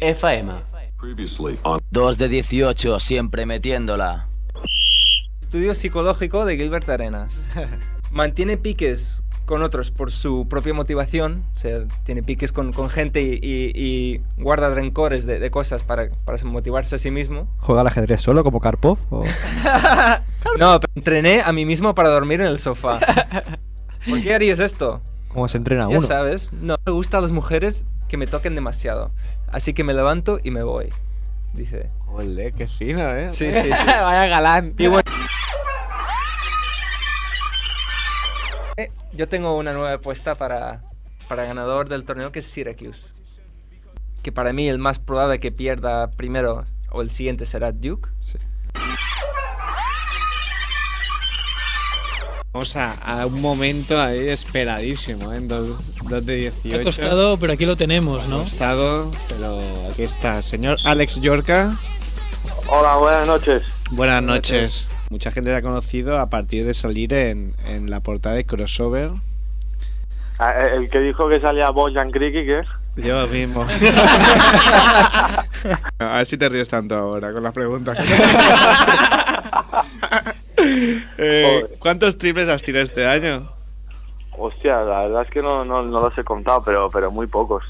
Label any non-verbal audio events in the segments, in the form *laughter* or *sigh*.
FM. 2 de 18, siempre metiéndola. Estudio psicológico de Gilbert Arenas. *laughs* Mantiene piques con otros por su propia motivación, o sea, tiene piques con, con gente y, y- y guarda rencores de, de cosas para, para motivarse a sí mismo. ¿Juega al ajedrez solo como Karpov? o- *laughs* No, pero entrené a mí mismo para dormir en el sofá. *laughs* ¿Por qué harías esto? ¿Cómo se entrena Ya uno? sabes, no me gustan las mujeres que me toquen demasiado. Así que me levanto y me voy. Dice. Ole, qué fino, ¿eh? Sí, *laughs* sí, sí. Vaya galán. Y bueno, Eh, yo tengo una nueva apuesta para, para ganador del torneo que es Syracuse. Que para mí el más probable que pierda primero o el siguiente será Duke. Vamos a, a un momento ahí esperadísimo, ¿eh? En 2 de 18. Ha costado, pero aquí lo tenemos, ¿no? Ha costado, pero aquí está. Señor Alex Yorca, Hola, buenas noches. buenas noches. Mucha gente le ha conocido a partir de salir en, en la portada de Crossover. Ah, eh, El que dijo que salía Bojan Kriki, ¿qué? Yo mismo. *laughs* a ver si te ríes tanto ahora con las preguntas. *laughs* Eh, ¿Cuántos triples has tirado este año? Hostia, la verdad es que no, no, no los he contado, pero, pero muy pocos.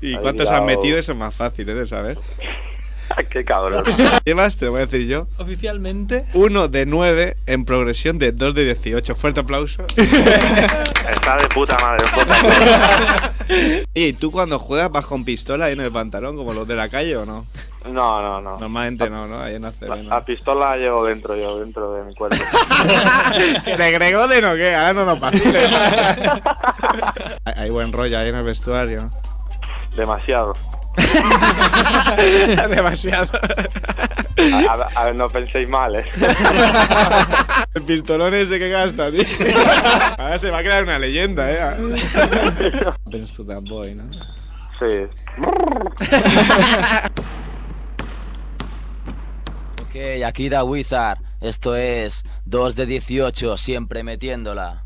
¿Y cuántos has tirado- metido? Eso es más fácil ¿eh? de saber. *laughs* Qué cabrón. *laughs* Llevas, te lo voy a decir yo. Oficialmente. Uno de 9 en progresión de 2 de 18. Fuerte aplauso. *laughs* Está de puta madre. puta madre. *laughs* ¿Y tú cuando juegas vas con pistola ahí en el pantalón como los de la calle o no? No, no, no. Normalmente no, ¿no? Ahí en La, ¿no? la pistola la llevo dentro yo, dentro de mi cuerpo. *laughs* ¿De Gregoden o qué? Ahora no nos vaciles. *laughs* hay, hay buen rollo ahí en el vestuario. Demasiado. *laughs* Demasiado. A, a- a ver, no penséis mal, ¿eh? *laughs* El pistolón ese que gasta, tío. Ahora se va a crear una leyenda, ¿eh? Prince to that boy, ¿no? Sí. *laughs* Ok, aquí da Wizard. Esto es 2 de 18, siempre metiéndola.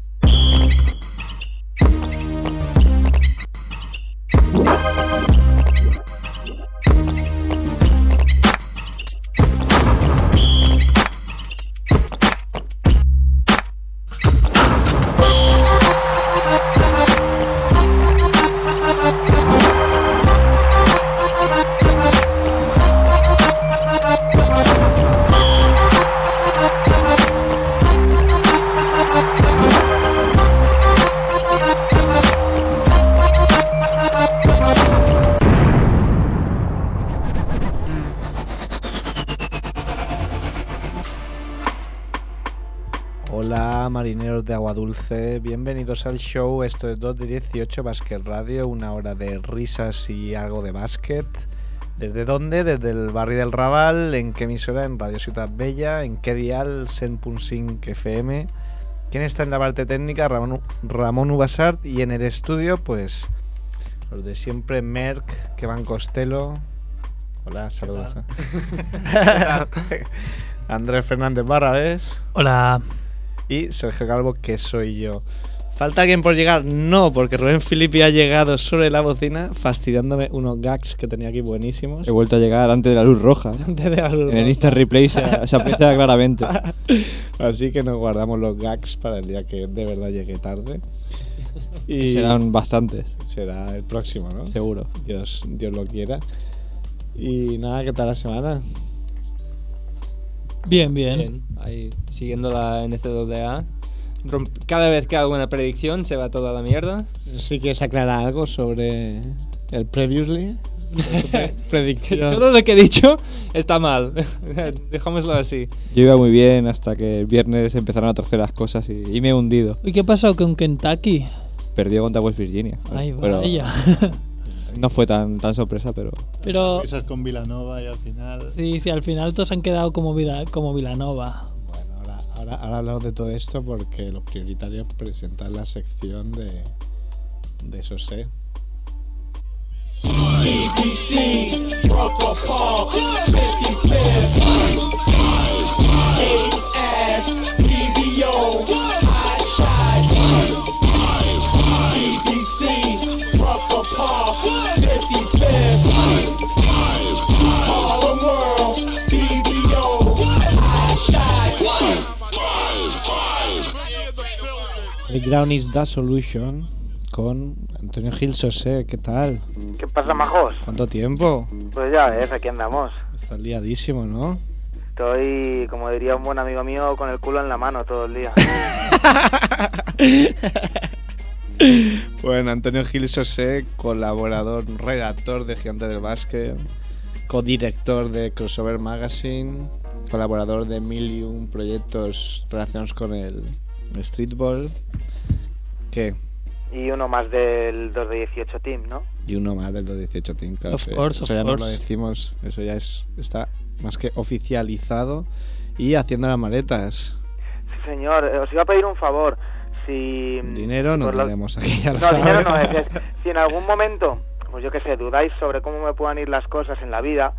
De agua dulce, bienvenidos al show, esto es 2 de 18 Basket Radio, una hora de risas y algo de básquet. ¿Desde dónde? Desde el barrio del Raval, en qué emisora, en Radio Ciudad Bella, en qué dial, 100.5 FM. ¿Quién está en la parte técnica? Ramón, Ramón Ubasart y en el estudio, pues los de siempre, Merck, Kevan Costello. Hola, saludos. *laughs* *laughs* Andrés Fernández Barrabés. Hola. Y Sergio Calvo, que soy yo. ¿Falta alguien por llegar? No, porque Rubén Filippi ha llegado sobre la bocina, fastidiándome unos gags que tenía aquí buenísimos. He vuelto a llegar antes de la luz roja. *laughs* Antes de la luz En el. Insta Replay se, se aprecia claramente. *laughs* Así que nos guardamos los gags para el día que de verdad llegue tarde. *laughs* Y serán bastantes. Será el próximo, ¿no? Seguro. Dios, Dios lo quiera. Y nada, ¿qué tal la semana? Bien, bien. Bien, ahí siguiendo la NCAA. Cada vez que hago una predicción se va toda la mierda. Si quieres aclarar algo sobre el previously. *laughs* Predicción. *laughs* Todo lo que he dicho está mal. *laughs* Dejámoslo así. Yo iba muy bien hasta que el viernes empezaron a torcer las cosas y, y me he hundido. ¿Y qué pasó con Kentucky? Perdió contra West Virginia. Ay, pero vaya. No fue tan, tan sorpresa, pero Pero Esas con Vilanova y al final. sí, sí, al final todos han quedado como, Vida, como Vilanova. Bueno, ahora, ahora, ahora hablamos de todo esto porque lo prioritario es presentar la sección de, de eso sé. Ground is the Solution con Antonio Gil Sosé. ¿Qué tal? ¿Qué pasa, majos? ¿Cuánto tiempo? Pues ya ves, aquí andamos. Estás liadísimo, ¿no? Estoy, como diría un buen amigo mío, con el culo en la mano todo el día. *laughs* Bueno, Antonio Gil Sosé, colaborador, redactor de Gigante del Básquet, codirector de Crossover Magazine, colaborador de mil y un proyectos relacionados con el streetball. ¿Qué? Y uno más del 2 de 18 Team, ¿no? Y uno más del 218 Team, claro. Of course, eso of ya no lo course. decimos, eso ya es, está más que oficializado y haciendo las maletas. Sí, señor. Eh, Os iba a pedir un favor. Si... Dinero no tenemos *laughs* aquí, ya lo No, dinero no sabes. es, es- Si en algún momento, pues yo qué sé, dudáis sobre cómo me puedan ir las cosas en la vida,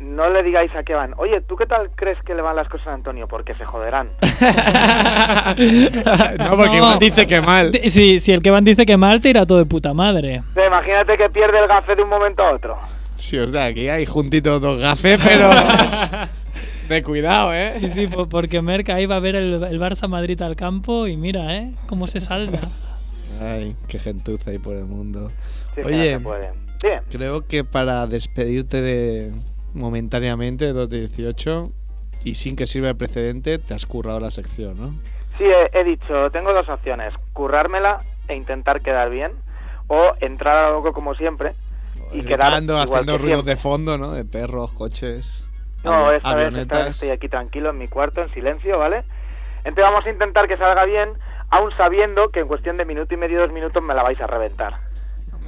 no le digáis a qué van. Oye, ¿tú qué tal crees que le van las cosas a Antonio? Porque se joderán. *laughs* *laughs* no, porque igual dice que mal. Si, si el que van dice que mal, te irá todo de puta madre. Imagínate que pierde el gafe de un momento a otro. Sí, os da, aquí hay juntitos dos gafes, pero. *laughs* de cuidado, ¿eh? Sí, sí, po- porque Merck ahí va a ver el, el Barça Madrid al campo y mira, ¿eh? Cómo se salda. Ay, qué gentuza hay por el mundo. Sí, Oye, no se puede. Bien. creo que para despedirte de momentáneamente de 218 y sin que sirva de precedente, te has currado la sección, ¿no? Sí, he, he dicho, tengo dos opciones. Currármela e intentar quedar bien. O entrar a algo como siempre y quedar Gritando, igual haciendo que ruidos siempre. de fondo, ¿no? De perros, coches. No, esta vez, esta vez estoy aquí tranquilo en mi cuarto, en silencio, ¿vale? Entonces vamos a intentar que salga bien, aún sabiendo que en cuestión de minuto y medio, dos minutos me la vais a reventar.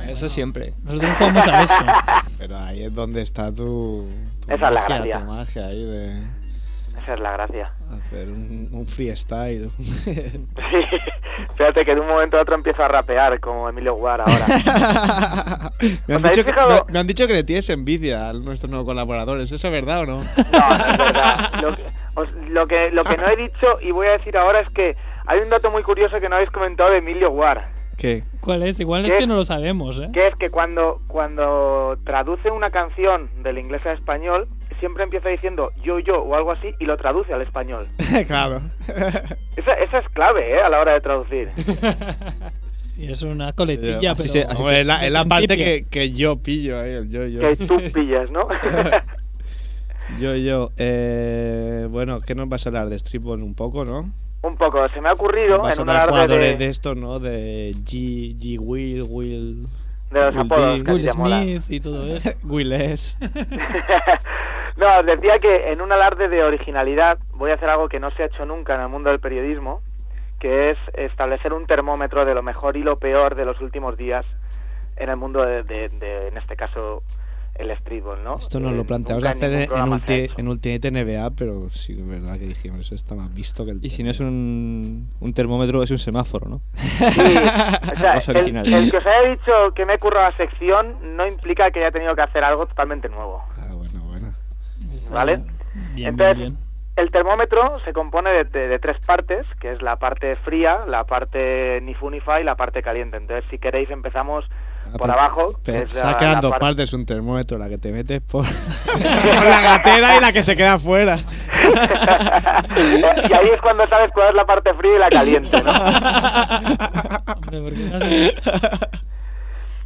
Eso siempre. Nosotros jugamos a eso. *laughs* Pero ahí es donde está tu, tu Esa es la magia, gracia. tu magia ahí de Esa es la gracia. hacer un, un freestyle. *laughs* Sí, fíjate que de un momento a otro empiezo a rapear como Emilio Guar ahora. *laughs* me, han ¿Os habéis dicho que, me, me han dicho que le tienes envidia a nuestros nuevos colaboradores. ¿Eso es verdad o no? No, no es verdad. Lo que, os- lo que, lo que no he dicho y voy a decir ahora es que hay un dato muy curioso que no habéis comentado de Emilio Guar. ¿Qué? ¿Cuál es? Igual es que no lo sabemos, ¿eh? que es que cuando, cuando traduce una canción del inglés a español, siempre empieza diciendo yo, yo o algo así y lo traduce al español. *laughs* claro. Esa, esa es clave, ¿eh? A la hora de traducir. *laughs* Sí, es una coletilla, Así pero... se- así Hombre, es la, es la parte que, que yo pillo ahí, el yo, yo. Que tú *laughs* pillas, ¿no? Yo, yo. Eh, bueno, ¿qué nos vas a hablar de streetball un poco, no? Un poco, se me ha ocurrido Vas en a un dar jugadores de... de, estos, ¿no? De G, G Will, Will. de los Will apodos D, Will. Smith y todo eso. *laughs* Will S. *laughs* no, os decía que en un alarde de originalidad voy a hacer algo que no se ha hecho nunca en el mundo del periodismo, que es establecer un termómetro de lo mejor y lo peor de los últimos días en el mundo de, de- de, en este caso, el streetball, ¿no? Esto nos Eh, lo planteamos hacer en, ulti- en Ultimate NBA, pero sí es verdad que dijimos, eso está más visto que el. Y si no es un, un termómetro, es un semáforo, ¿no? Sí, o *laughs* sea, Más el, original. el que os haya dicho que me he currado la sección no implica que haya tenido que hacer algo totalmente nuevo, Ah, bueno, bueno. ¿vale? Bien, Entonces, bien, bien. el termómetro se compone de, de- de tres partes, que es la parte fría, la parte ni fu ni fa y la parte caliente. Entonces, si queréis, empezamos Ah, por abajo. que la- quedan la dos parte- partes, un termómetro, la que te metes por, *laughs* por la gatera y la que se queda fuera. *laughs* y ahí es cuando sabes cuál es la parte fría y la caliente, ¿no?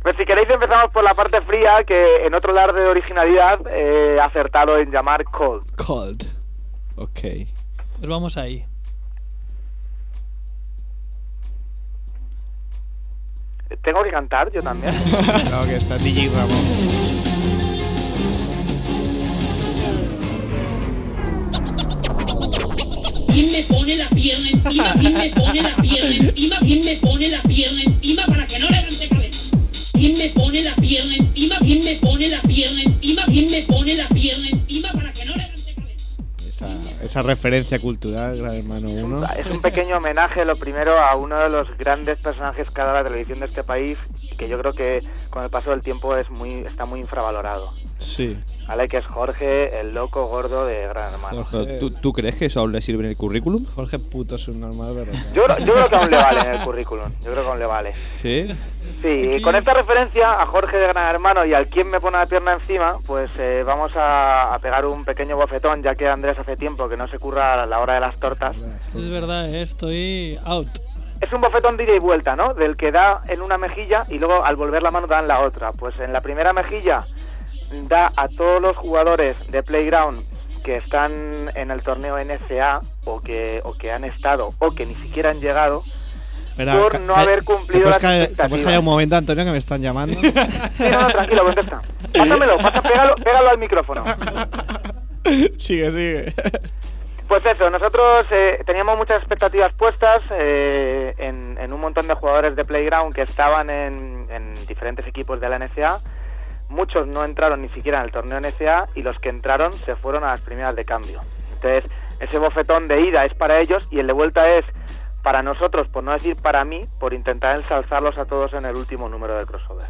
Pues si queréis empezamos por la parte fría, que en otro lado de originalidad eh, he acertado en llamar cold. Cold. Ok. Pues vamos ahí. ¿Tengo que cantar yo también? *laughs* Claro que está DJ Ramón. ¿Quién me pone la pierna encima? ¿Quién me pone la pierna encima? ¿Quién me pone la pierna encima para que no levante cabeza? ¿Quién me pone la pierna encima? ¿Quién me pone la Esa, referencia cultural, Gran Hermano 1. Es un pequeño homenaje, lo primero, a uno de los grandes personajes que ha dado la televisión de este país, que yo creo que con el paso del tiempo es muy, está muy infravalorado. Sí. ¿Vale? Que es Jorge, el loco gordo de Gran Hermano. Jorge. ¿Tú, tú crees que eso aún le sirve en el currículum? Jorge puto es un normal, pero. Yo, creo- yo creo que aún le vale en el currículum. Yo creo que aún le vale. Sí. Sí, y con esta referencia a Jorge de Gran Hermano y al quien me pone la pierna encima, pues eh, vamos a, a pegar un pequeño bofetón, ya que Andrés hace tiempo que no se curra a la hora de las tortas. Es verdad, eh, estoy out. es un bofetón de ida y vuelta, ¿no? Del que da en una mejilla y luego al volver la mano da en la otra. Pues en la primera mejilla da a todos los jugadores de Playground que están en el torneo NCA o que, o que han estado o que ni siquiera han llegado Espera, por no haber ¿te cumplido las ¿Te puedes expectativas. callar un momento, Antonio, que me están llamando? Sí, no, no, tranquilo, contesta. Pásamelo, pasa- pégalo, pégalo al micrófono. *laughs* sigue, sigue. Pues eso, nosotros eh, teníamos muchas expectativas puestas eh, en, en un montón de jugadores de Playground que estaban en, en diferentes equipos de la NCA. Muchos no entraron ni siquiera en el torneo NCA y los que entraron se fueron a las primeras de cambio. Entonces, ese bofetón de ida es para ellos y el de vuelta es para nosotros, por no decir para mí, por intentar ensalzarlos a todos en el último número del crossover.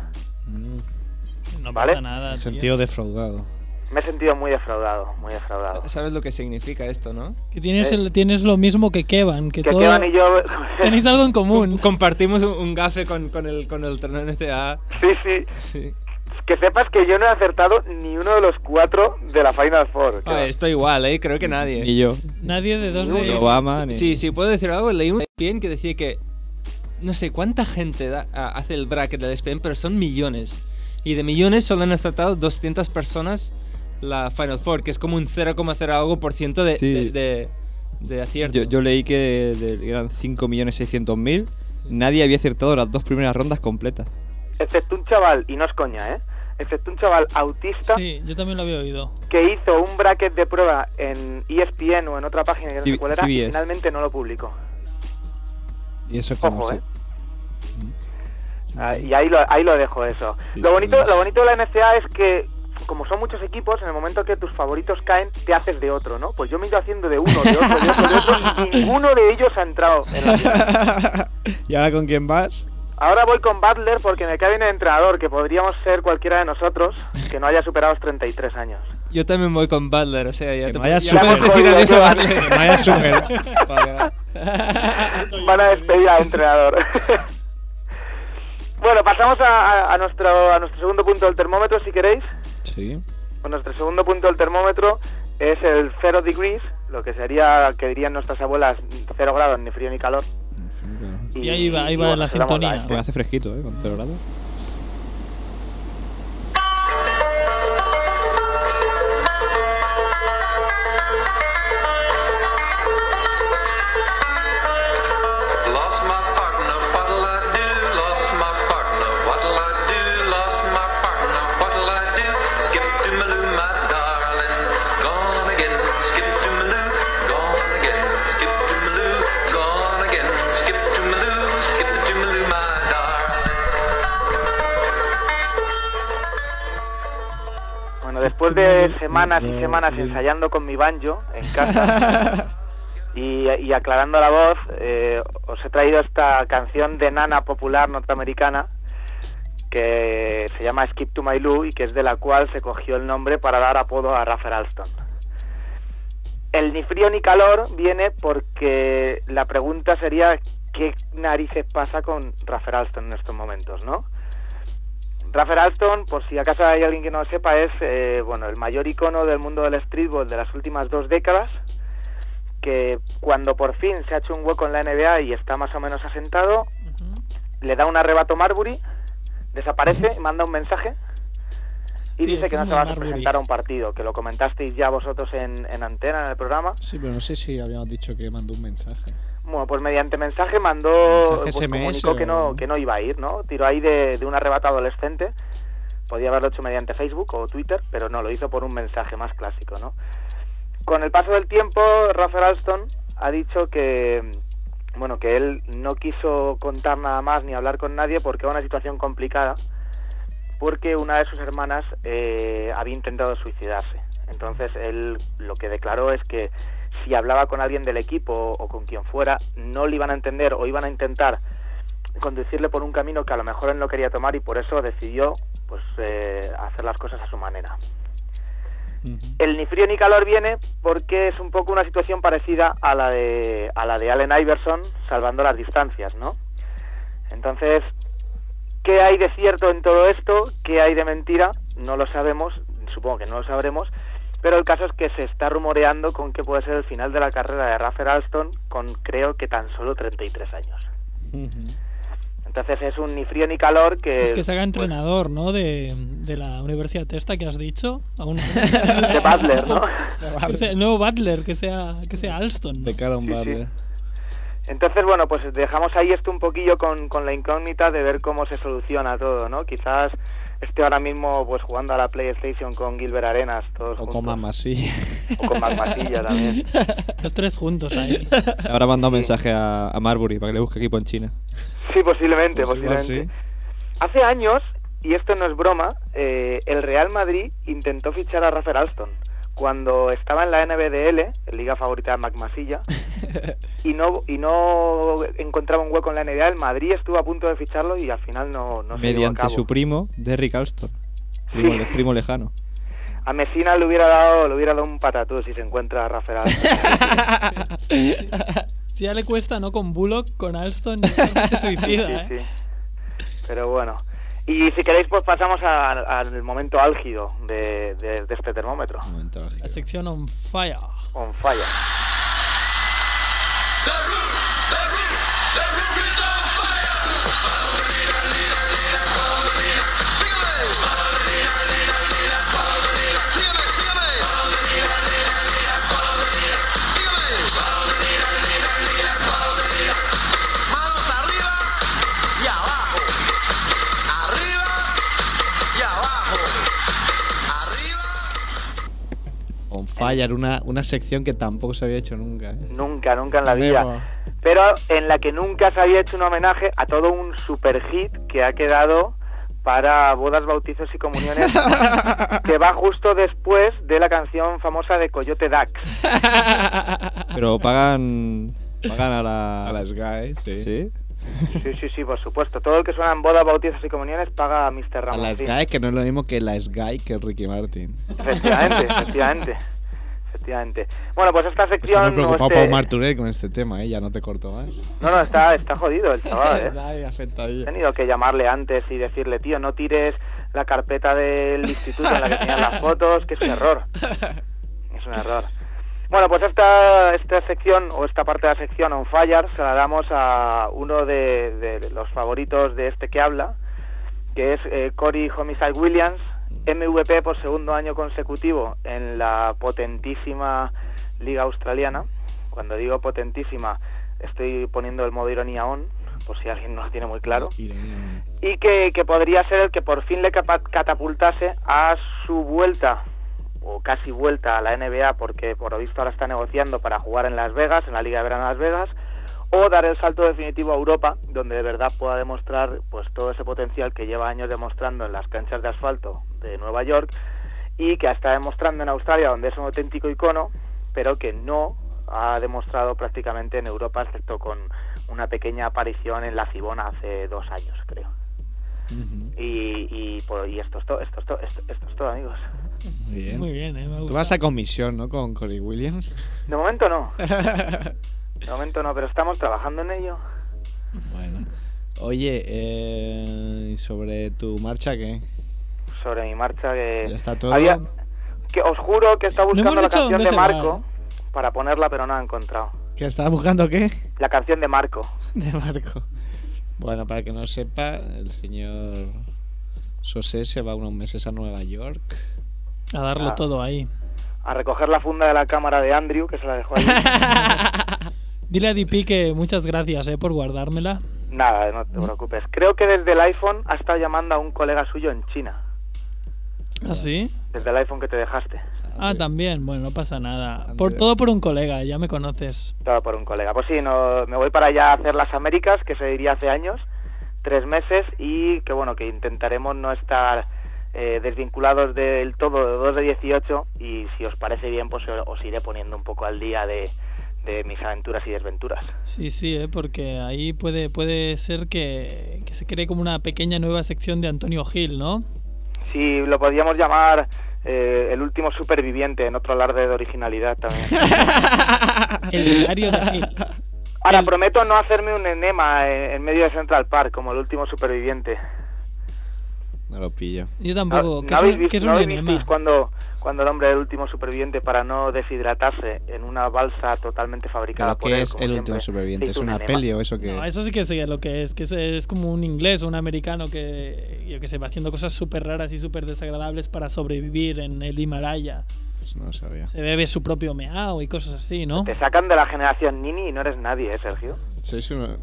No ¿Vale? pasa nada. Me he sentido defraudado. Me he sentido muy defraudado, muy defraudado. ¿Sabes lo que significa esto, no? Que tienes, Eh. el- tienes lo mismo que Kevan, que, Que todo... Kevan y yo... *laughs* Tenéis algo en común. Compartimos un, un gafe con, con el, con el torneo NCAA. Sí, sí. Sí. Que sepas que yo no he acertado ni uno de los cuatro de la Final Four. Ah, estoy igual, ¿eh? Creo que nadie. Ni yo. Nadie de dos Ni de... Obama, ni... Sí, sí, puedo decir algo. Leí un ESPN que decía que no sé cuánta gente da- a- hace el bracket del ESPN, pero son millones. Y de millones solo han acertado 200 personas la Final Four, que es como un 0,0 algo por ciento de, Sí. de, de- de acierto. Yo, yo leí que de- eran 5.600.000. Nadie había acertado las dos primeras rondas completas. Excepto un chaval, y no es coña, ¿eh? Excepto un chaval autista Sí, yo también lo había oído. que hizo un bracket de prueba en ESPN o en otra página que no sé cuál era y finalmente no lo publicó. ¿Y eso Ojo, se- ¿eh? Ah, y ahí lo, ahí lo dejo eso. Lo bonito, lo bonito de la NCA es que como son muchos equipos, en el momento que tus favoritos caen, te haces de otro, ¿no? Pues yo me he ido haciendo de uno, de otro, de otro, de otro, y ninguno de ellos ha entrado en la. *laughs* ¿Y ahora con quién vas? Ahora voy con Butler porque me cae bien el entrenador, que podríamos ser cualquiera de nosotros que no haya superado los 33 años. Yo también voy con Butler, o sea, ya, Que te, no haya ya puedes super. decir adiós a Que Butler. no haya super. *laughs* Van a despedir al entrenador. *laughs* bueno, pasamos a, a- a nuestro, a nuestro segundo punto del termómetro, si queréis. Sí. Pues nuestro segundo punto del termómetro es el 0 degrees, lo que sería, que dirían nuestras abuelas, 0 grados, ni frío ni calor. Y ahí va, ahí va bueno, la la- Pues hace fresquito, ¿eh? Con 0 grados. Después de semanas y semanas ensayando con mi banjo en casa *laughs* y, y aclarando la voz, eh, os he traído esta canción de nana popular norteamericana que se llama Skip to My Lou y que es de la cual se cogió el nombre para dar apodo a Rafael Alston. El ni frío ni calor viene porque la pregunta sería ¿qué narices pasa con Rafael Alston en estos momentos, no? Rafael Alston, por si acaso hay alguien que no lo sepa, es eh, bueno el mayor icono del mundo del streetball de las últimas dos décadas, que cuando por fin se ha hecho un hueco en la NBA y está más o menos asentado, le da un arrebato Marbury, desaparece, manda un mensaje y Sí, dice que no se va a presentar a un partido, que lo comentasteis ya vosotros en, en antena, en el programa. Sí, pero no sé si habíamos dicho que mandó un mensaje. Bueno, pues mediante mensaje mandó, pues SMS comunicó que no, que no iba a ir, ¿no? Tiró ahí de, de un arrebato adolescente. Podía haberlo hecho mediante Facebook o Twitter, pero no, lo hizo por un mensaje más clásico, ¿no? Con el paso del tiempo, Rafael Alston ha dicho que, bueno, que él no quiso contar nada más ni hablar con nadie porque era una situación complicada, porque una de sus hermanas eh, había intentado suicidarse. Entonces él lo que declaró es que si hablaba con alguien del equipo o con quien fuera, no le iban a entender o iban a intentar conducirle por un camino que a lo mejor él no quería tomar y por eso decidió pues eh, hacer las cosas a su manera. El ni frío ni calor viene porque es un poco una situación parecida a la de a la de Allen Iverson salvando las distancias, ¿no? Entonces, ¿qué hay de cierto en todo esto? ¿Qué hay de mentira? No lo sabemos, supongo que no lo sabremos, pero el caso es que se está rumoreando con que puede ser el final de la carrera de Rafael Alston con creo que tan solo 33 años. Entonces es un ni frío ni calor que... Es que se haga pues, entrenador, ¿no? De, de la Universidad esta que has dicho. Aún- *laughs* De Butler, ¿no? Que sea- no, Butler, que sea, que sea Alston. De cara a un Sí, sí. Butler. Entonces, bueno, pues dejamos ahí esto un poquillo con, con la incógnita de ver cómo se soluciona todo, ¿no? Quizás esté ahora mismo pues jugando a la PlayStation con Gilbert Arenas, todos O juntos. con Mamasilla. O con Mac Masilla también. *laughs* Los tres juntos ahí. Ahora manda un mensaje a, a Marbury para que le busque equipo en China. Sí, posiblemente, Pues igual posiblemente. Hace años, y esto no es broma, eh, el Real Madrid intentó fichar a Rafael Alston cuando estaba en la NBDL, en liga favorita de Mac Masilla, *laughs* y no y no encontraba un hueco en la NBA. El Madrid estuvo a punto de ficharlo y al final no, no se llevó a mediante cabo. su primo, Derrick Alston. Primo, le- primo lejano. A Messina le hubiera dado le hubiera dado un patatú si se encuentra a Rafael Alston. *laughs* Si ya le cuesta, ¿no? Con Bullock, con Alston, se suicida, Sí, ¿eh? sí. Pero bueno. Y si queréis, pues pasamos a- al momento álgido de, de- de este termómetro. La sección on fire. On fire. On Fire, una, una sección que tampoco se había hecho nunca. ¿eh? Nunca, nunca en la vida. Never. Pero en la que nunca se había hecho un homenaje a todo un super hit que ha quedado para bodas, bautizos y comuniones, *laughs* que va justo después de la canción famosa de Coyote Dax. *laughs* Pero pagan. Pagan a la. A la Sky, sí. ¿Sí? Sí, sí, sí, por supuesto. Todo el que suena en bodas, bautizos y comuniones paga a Mr. A Ramón. la sí. Sky, que no es lo mismo que la Sky que Ricky Martin. Efectivamente, efectivamente. Efectivamente. Bueno, pues esta Está sección... muy o preocupado este- Pau con este tema, ¿eh? Ya no te corto más. No, no, está, está jodido el chaval, *laughs* ¿eh? He tenido que llamarle antes y decirle, tío, no tires la carpeta del instituto en la que tenían las *laughs* fotos, que es un error. Es un error. Bueno, pues esta, esta sección, o esta parte de la sección On Fire, se la damos a uno de, de los favoritos de este que habla, que es eh, Corey Homicide Williams, MVP por segundo año consecutivo en la potentísima Liga Australiana. Cuando digo potentísima, estoy poniendo el modo ironía on, por si alguien no lo tiene muy claro y que, que podría ser el que por fin le catapultase a su vuelta o casi vuelta a la NBA porque por lo visto ahora está negociando para jugar en Las Vegas, en la Liga de Verano de Las Vegas o dar el salto definitivo a Europa donde de verdad pueda demostrar pues todo ese potencial que lleva años demostrando en las canchas de asfalto de Nueva York y que está demostrando en Australia donde es un auténtico icono pero que no ha demostrado prácticamente en Europa excepto con una pequeña aparición en la Cibona hace dos años creo y, y, pues, y esto es todo, esto es todo, esto, esto es todo, amigos. Muy bien. Muy bien, ¿eh? Tú vas a comisión, ¿no? Con Corey Williams. De momento no. *laughs* De momento no, pero estamos trabajando en ello. Bueno. Oye, eh, ¿y sobre tu marcha qué? Sobre mi marcha que... ¿Ya está todo? Había- que os juro que estaba No buscando la canción de va, Marco ¿eh? para ponerla, pero no la he encontrado. ¿Que estás buscando qué? La canción de Marco. *laughs* De Marco. Bueno, para que no sepa, el señor Sosé se va unos meses a Nueva York. A darlo Ah. todo ahí. A recoger la funda de la cámara de Andrew, que se la dejó ahí. *laughs* Dile a DP que muchas gracias, ¿eh? Por guardármela. Nada, no te preocupes. Creo que desde el iPhone ha estado llamando a un colega suyo en China. ¿Ah, sí? Desde el iPhone que te dejaste. Ah, también. Bueno, no pasa nada. Por todo por un colega, ya me conoces. Todo por un colega. Pues sí, no, me voy para allá a hacer las Américas, que se diría hace años, tres meses, y que bueno, que intentaremos no estar eh, desvinculados del todo de 2 de 18, y si os parece bien, pues os iré poniendo un poco al día de, de mis aventuras y desventuras. Sí, sí, ¿eh? Porque ahí puede, puede ser que, que se cree como una pequeña nueva sección de Antonio Gil, ¿no? Si lo podríamos llamar eh, el último superviviente, en otro alarde de originalidad también. *laughs* El diario de Gil. Ahora, prometo no hacerme un enema en, en medio de Central Park, como el último superviviente. No lo pillo. Yo tampoco. ¿No ¿Qué, habéis es, un- visto- qué es no un habéis cuando, cuando el hombre, el último superviviente, para no deshidratarse en una balsa totalmente fabricada ¿Pero por qué él, es el siempre, último superviviente? ¿Es un una enema? peli o eso qué No, es? eso sí que sé lo que es, que es, es como un inglés o un americano que, yo que sé, va haciendo cosas súper raras y súper desagradables para sobrevivir en el Himalaya. Pues no lo sabía. Se bebe su propio meao y cosas así, ¿no? Te sacan de la generación Nini y no eres nadie, ¿eh, Sergio? Sois uno...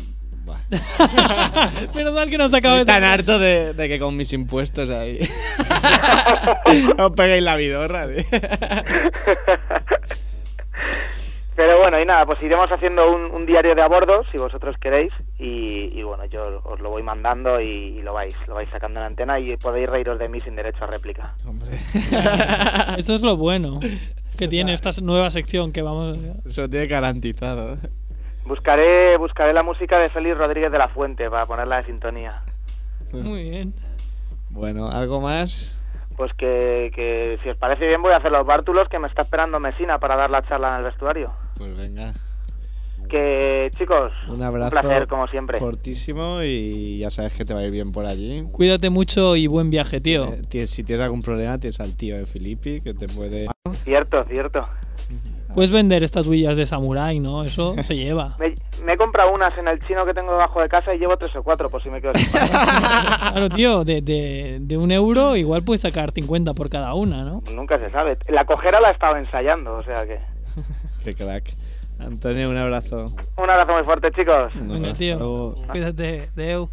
*laughs* Menos mal que nos acaba de... Tan harto de, de que con mis impuestos ahí... *laughs* Os peguéis la vidorra, tío. Pero bueno, y nada, pues iremos haciendo un, un diario de a bordo, si vosotros queréis, y, y bueno, yo os lo voy mandando y, y lo vais lo vais sacando en antena y podéis reíros de mí sin derecho a réplica. *laughs* Eso es lo bueno que tiene esta nueva sección que vamos... Eso lo tiene garantizado. Buscaré buscaré la música de Félix Rodríguez de la Fuente para ponerla de sintonía. Muy bien. Bueno, ¿algo más? Pues que, que si os parece bien voy a hacer los bártulos que me está esperando Mesina para dar la charla en el vestuario. Pues venga. Que chicos, Un abrazo placer como siempre. fortísimo y ya sabes que te va a ir bien por allí. Cuídate mucho y buen viaje, tío. Eh, si tienes algún problema, tienes al tío de Filippi que te puede... Cierto, cierto. Puedes vender estatuillas de samurái, ¿no? Eso *laughs* se lleva. Me, me he comprado unas en el chino que tengo debajo de casa y llevo tres o cuatro por si me quedo sin. *laughs* Claro, tío, de, de, de un euro igual puedes sacar 50 por cada una, ¿no? Nunca se sabe. La cojera la he estado ensayando, o sea que... Qué crack. Antonio, un abrazo. Un abrazo muy fuerte, chicos. Venga, tío. Luego- Cuídate, Deu.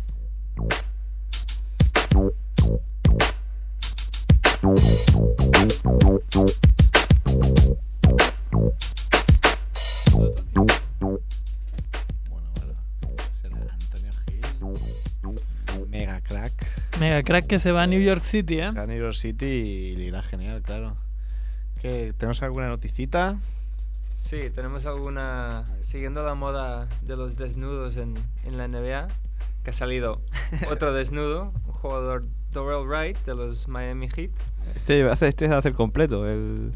Será Antonio Gil. Mega crack. Mega crack que se va a New York City, ¿eh? Se va a New York City y le irá genial, claro. ¿Qué, ¿Tenemos alguna noticita? Sí, tenemos alguna. Siguiendo la moda de los desnudos en, en la NBA, que ha salido *laughs* otro desnudo, un jugador Dorrell Wright de los Miami Heat. Este este hace el completo, el,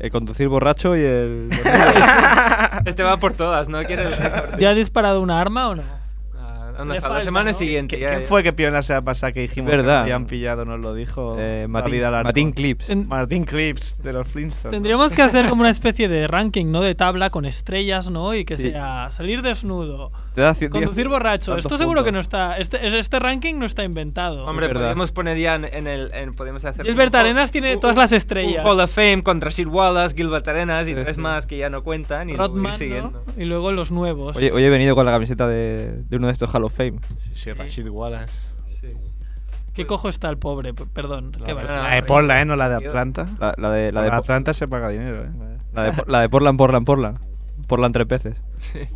el conducir borracho y el... *laughs* Este va por todas, ¿no? *laughs* ¿Ya ha disparado una arma o no? La semana ¿no? siguiente. ¿Qué, ya- quién fue que pilló en la semana pasada que dijimos Verdad. que habían pillado? Nos lo dijo Eh, Martín-. Martín Clips. En- Martín Clips de los Flintstones. Tendríamos que hacer como una especie de ranking, ¿no? De tabla con estrellas, ¿no? Y que Sí. sea salir desnudo, Te da cien- conducir borracho. Esto seguro que no está. Este, este ranking no está inventado. Hombre, verdad. podríamos poner ya en, en el. En, podríamos hacer Gilbert Arenas tiene un- todas las estrellas. Un Hall of Fame contra Sir Wallace, Gilbert Arenas y Sí, tres sí. más que ya no cuentan y luego ir Rodman, ¿no? siguiendo. Y luego los nuevos. Oye, hoy he venido con la camiseta de, de uno de estos Hall of Fame. Sí, sí, Rashid Wallace. Sí. ¿Qué cojo está el pobre? P- Perdón. qué va. no. La de Portland, ¿eh? No la de Atlanta. La, la de, la, La de, Atlanta se paga dinero, ¿eh? la, de, la de Portland, Portland, Portland. Portland tres veces. Sí. *laughs*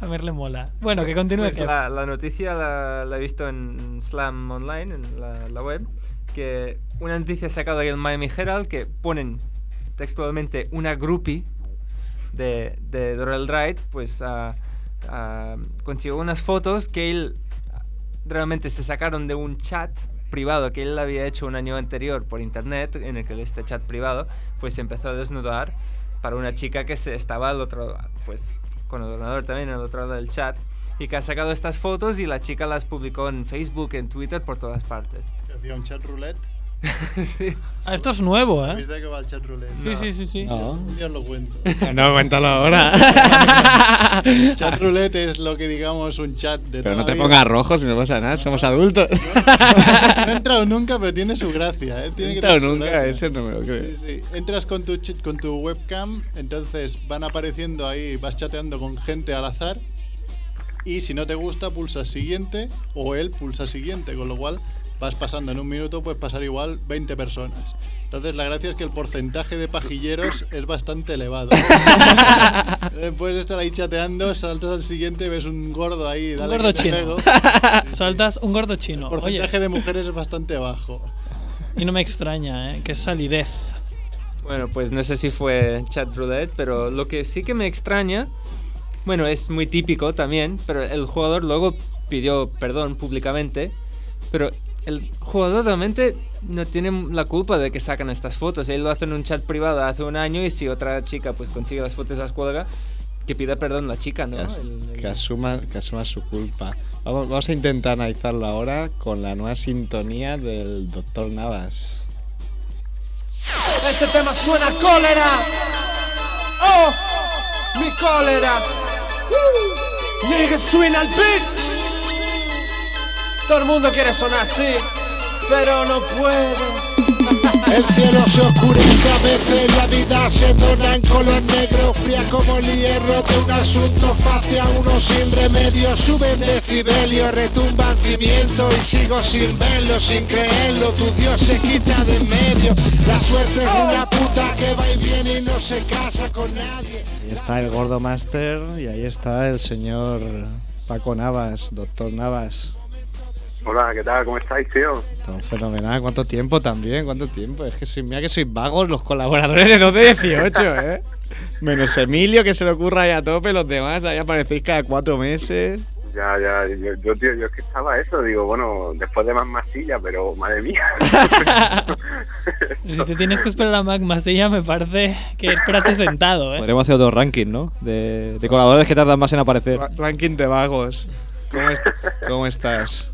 A ver, le mola. Bueno, que continúe. Pues la, la noticia la, la he visto en Slam Online, en la, la web, que una noticia sacada del Miami Herald que ponen textualmente una groupie de, de Wright, pues ah, ah, consiguió unas fotos que él realmente se sacaron de un chat privado que él había hecho un año anterior por internet, en el que este chat privado pues se empezó a desnudar para una chica que se estaba al otro, pues con el ordenador también al otro lado del chat y que ha sacado estas fotos y la chica las publicó en Facebook, en Twitter, por todas partes. Hacía un chat roulette. Sí. Ah, esto es nuevo, ¿eh? ¿Sabéis de qué va el chat roulette? Sí, sí, sí, sí. No. Un día os lo cuento. *laughs* No, cuéntalo ahora. Chat roulette es lo que digamos un chat de Pero toda no te vida. pongas rojo si no pasa nada, somos adultos. No he entrado nunca, pero tiene su gracia, ¿eh? No Tiene he que entrado su nunca, gracia. eso no me lo creo. Sí, sí. Entras con tu, con tu webcam, entonces van apareciendo ahí, vas chateando con gente al azar. Y si no te gusta, pulsas siguiente o él pulsa siguiente, con lo cual vas pasando en un minuto, puedes pasar igual 20 personas. Entonces la gracia es que el porcentaje de pajilleros es bastante elevado. *laughs* Después de estar ahí chateando, saltas al siguiente, ves un gordo ahí, Un dale gordo que te chino. pego. *laughs* Saltas un gordo chino. El porcentaje Oye, de mujeres es bastante bajo. y no me extraña, ¿eh? Que es salidez. Bueno, pues no sé si fue chat roulette, pero lo que sí que me extraña, bueno, es muy típico también, pero el jugador luego pidió perdón públicamente, pero el jugador realmente no tiene la culpa de que sacan estas fotos. Él lo hace en un chat privado hace un año y si otra chica pues consigue las fotos las cuelga, que pida perdón la chica, ¿no? Que, as- El- el- que asuma, que asuma su culpa. Vamos, vamos a intentar analizarlo ahora con la nueva sintonía del Doctor Navas. Este tema suena a cólera. Oh, mi cólera. Uh, nigga, suena al beat. Todo el mundo quiere sonar así, pero no puede. *laughs* El cielo se oscurece a veces, la vida se torna en color negro, fría como el hierro de un asunto fácil, a uno sin remedio, suben decibelio, retumban cimiento y sigo sin verlo, sin creerlo, tu Dios se quita de en medio, la suerte es una puta que va y viene y no se casa con nadie. Ahí está el Gordo Master y ahí está el señor Paco Navas, Doctor Navas. Hola, ¿qué tal? ¿Cómo estáis, tío? Todo fenomenal. ¿Cuánto tiempo también? ¿Cuánto tiempo? Es que soy, mira que sois vagos los colaboradores de 2 de 18, ¿eh? Menos Emilio, que se le ocurra ahí a tope, los demás ahí aparecéis cada cuatro meses. Ya, ya, yo, yo, tío, yo es que estaba eso, digo, bueno, después de más masilla, pero madre mía. *laughs* Si te tienes que esperar a Mac Masilla, me parece que espérate sentado, ¿eh? Podríamos hacer otro ranking, ¿no? De, de colaboradores que tardan más en aparecer. Ra- Ranking de vagos. ¿Cómo, est- cómo estás?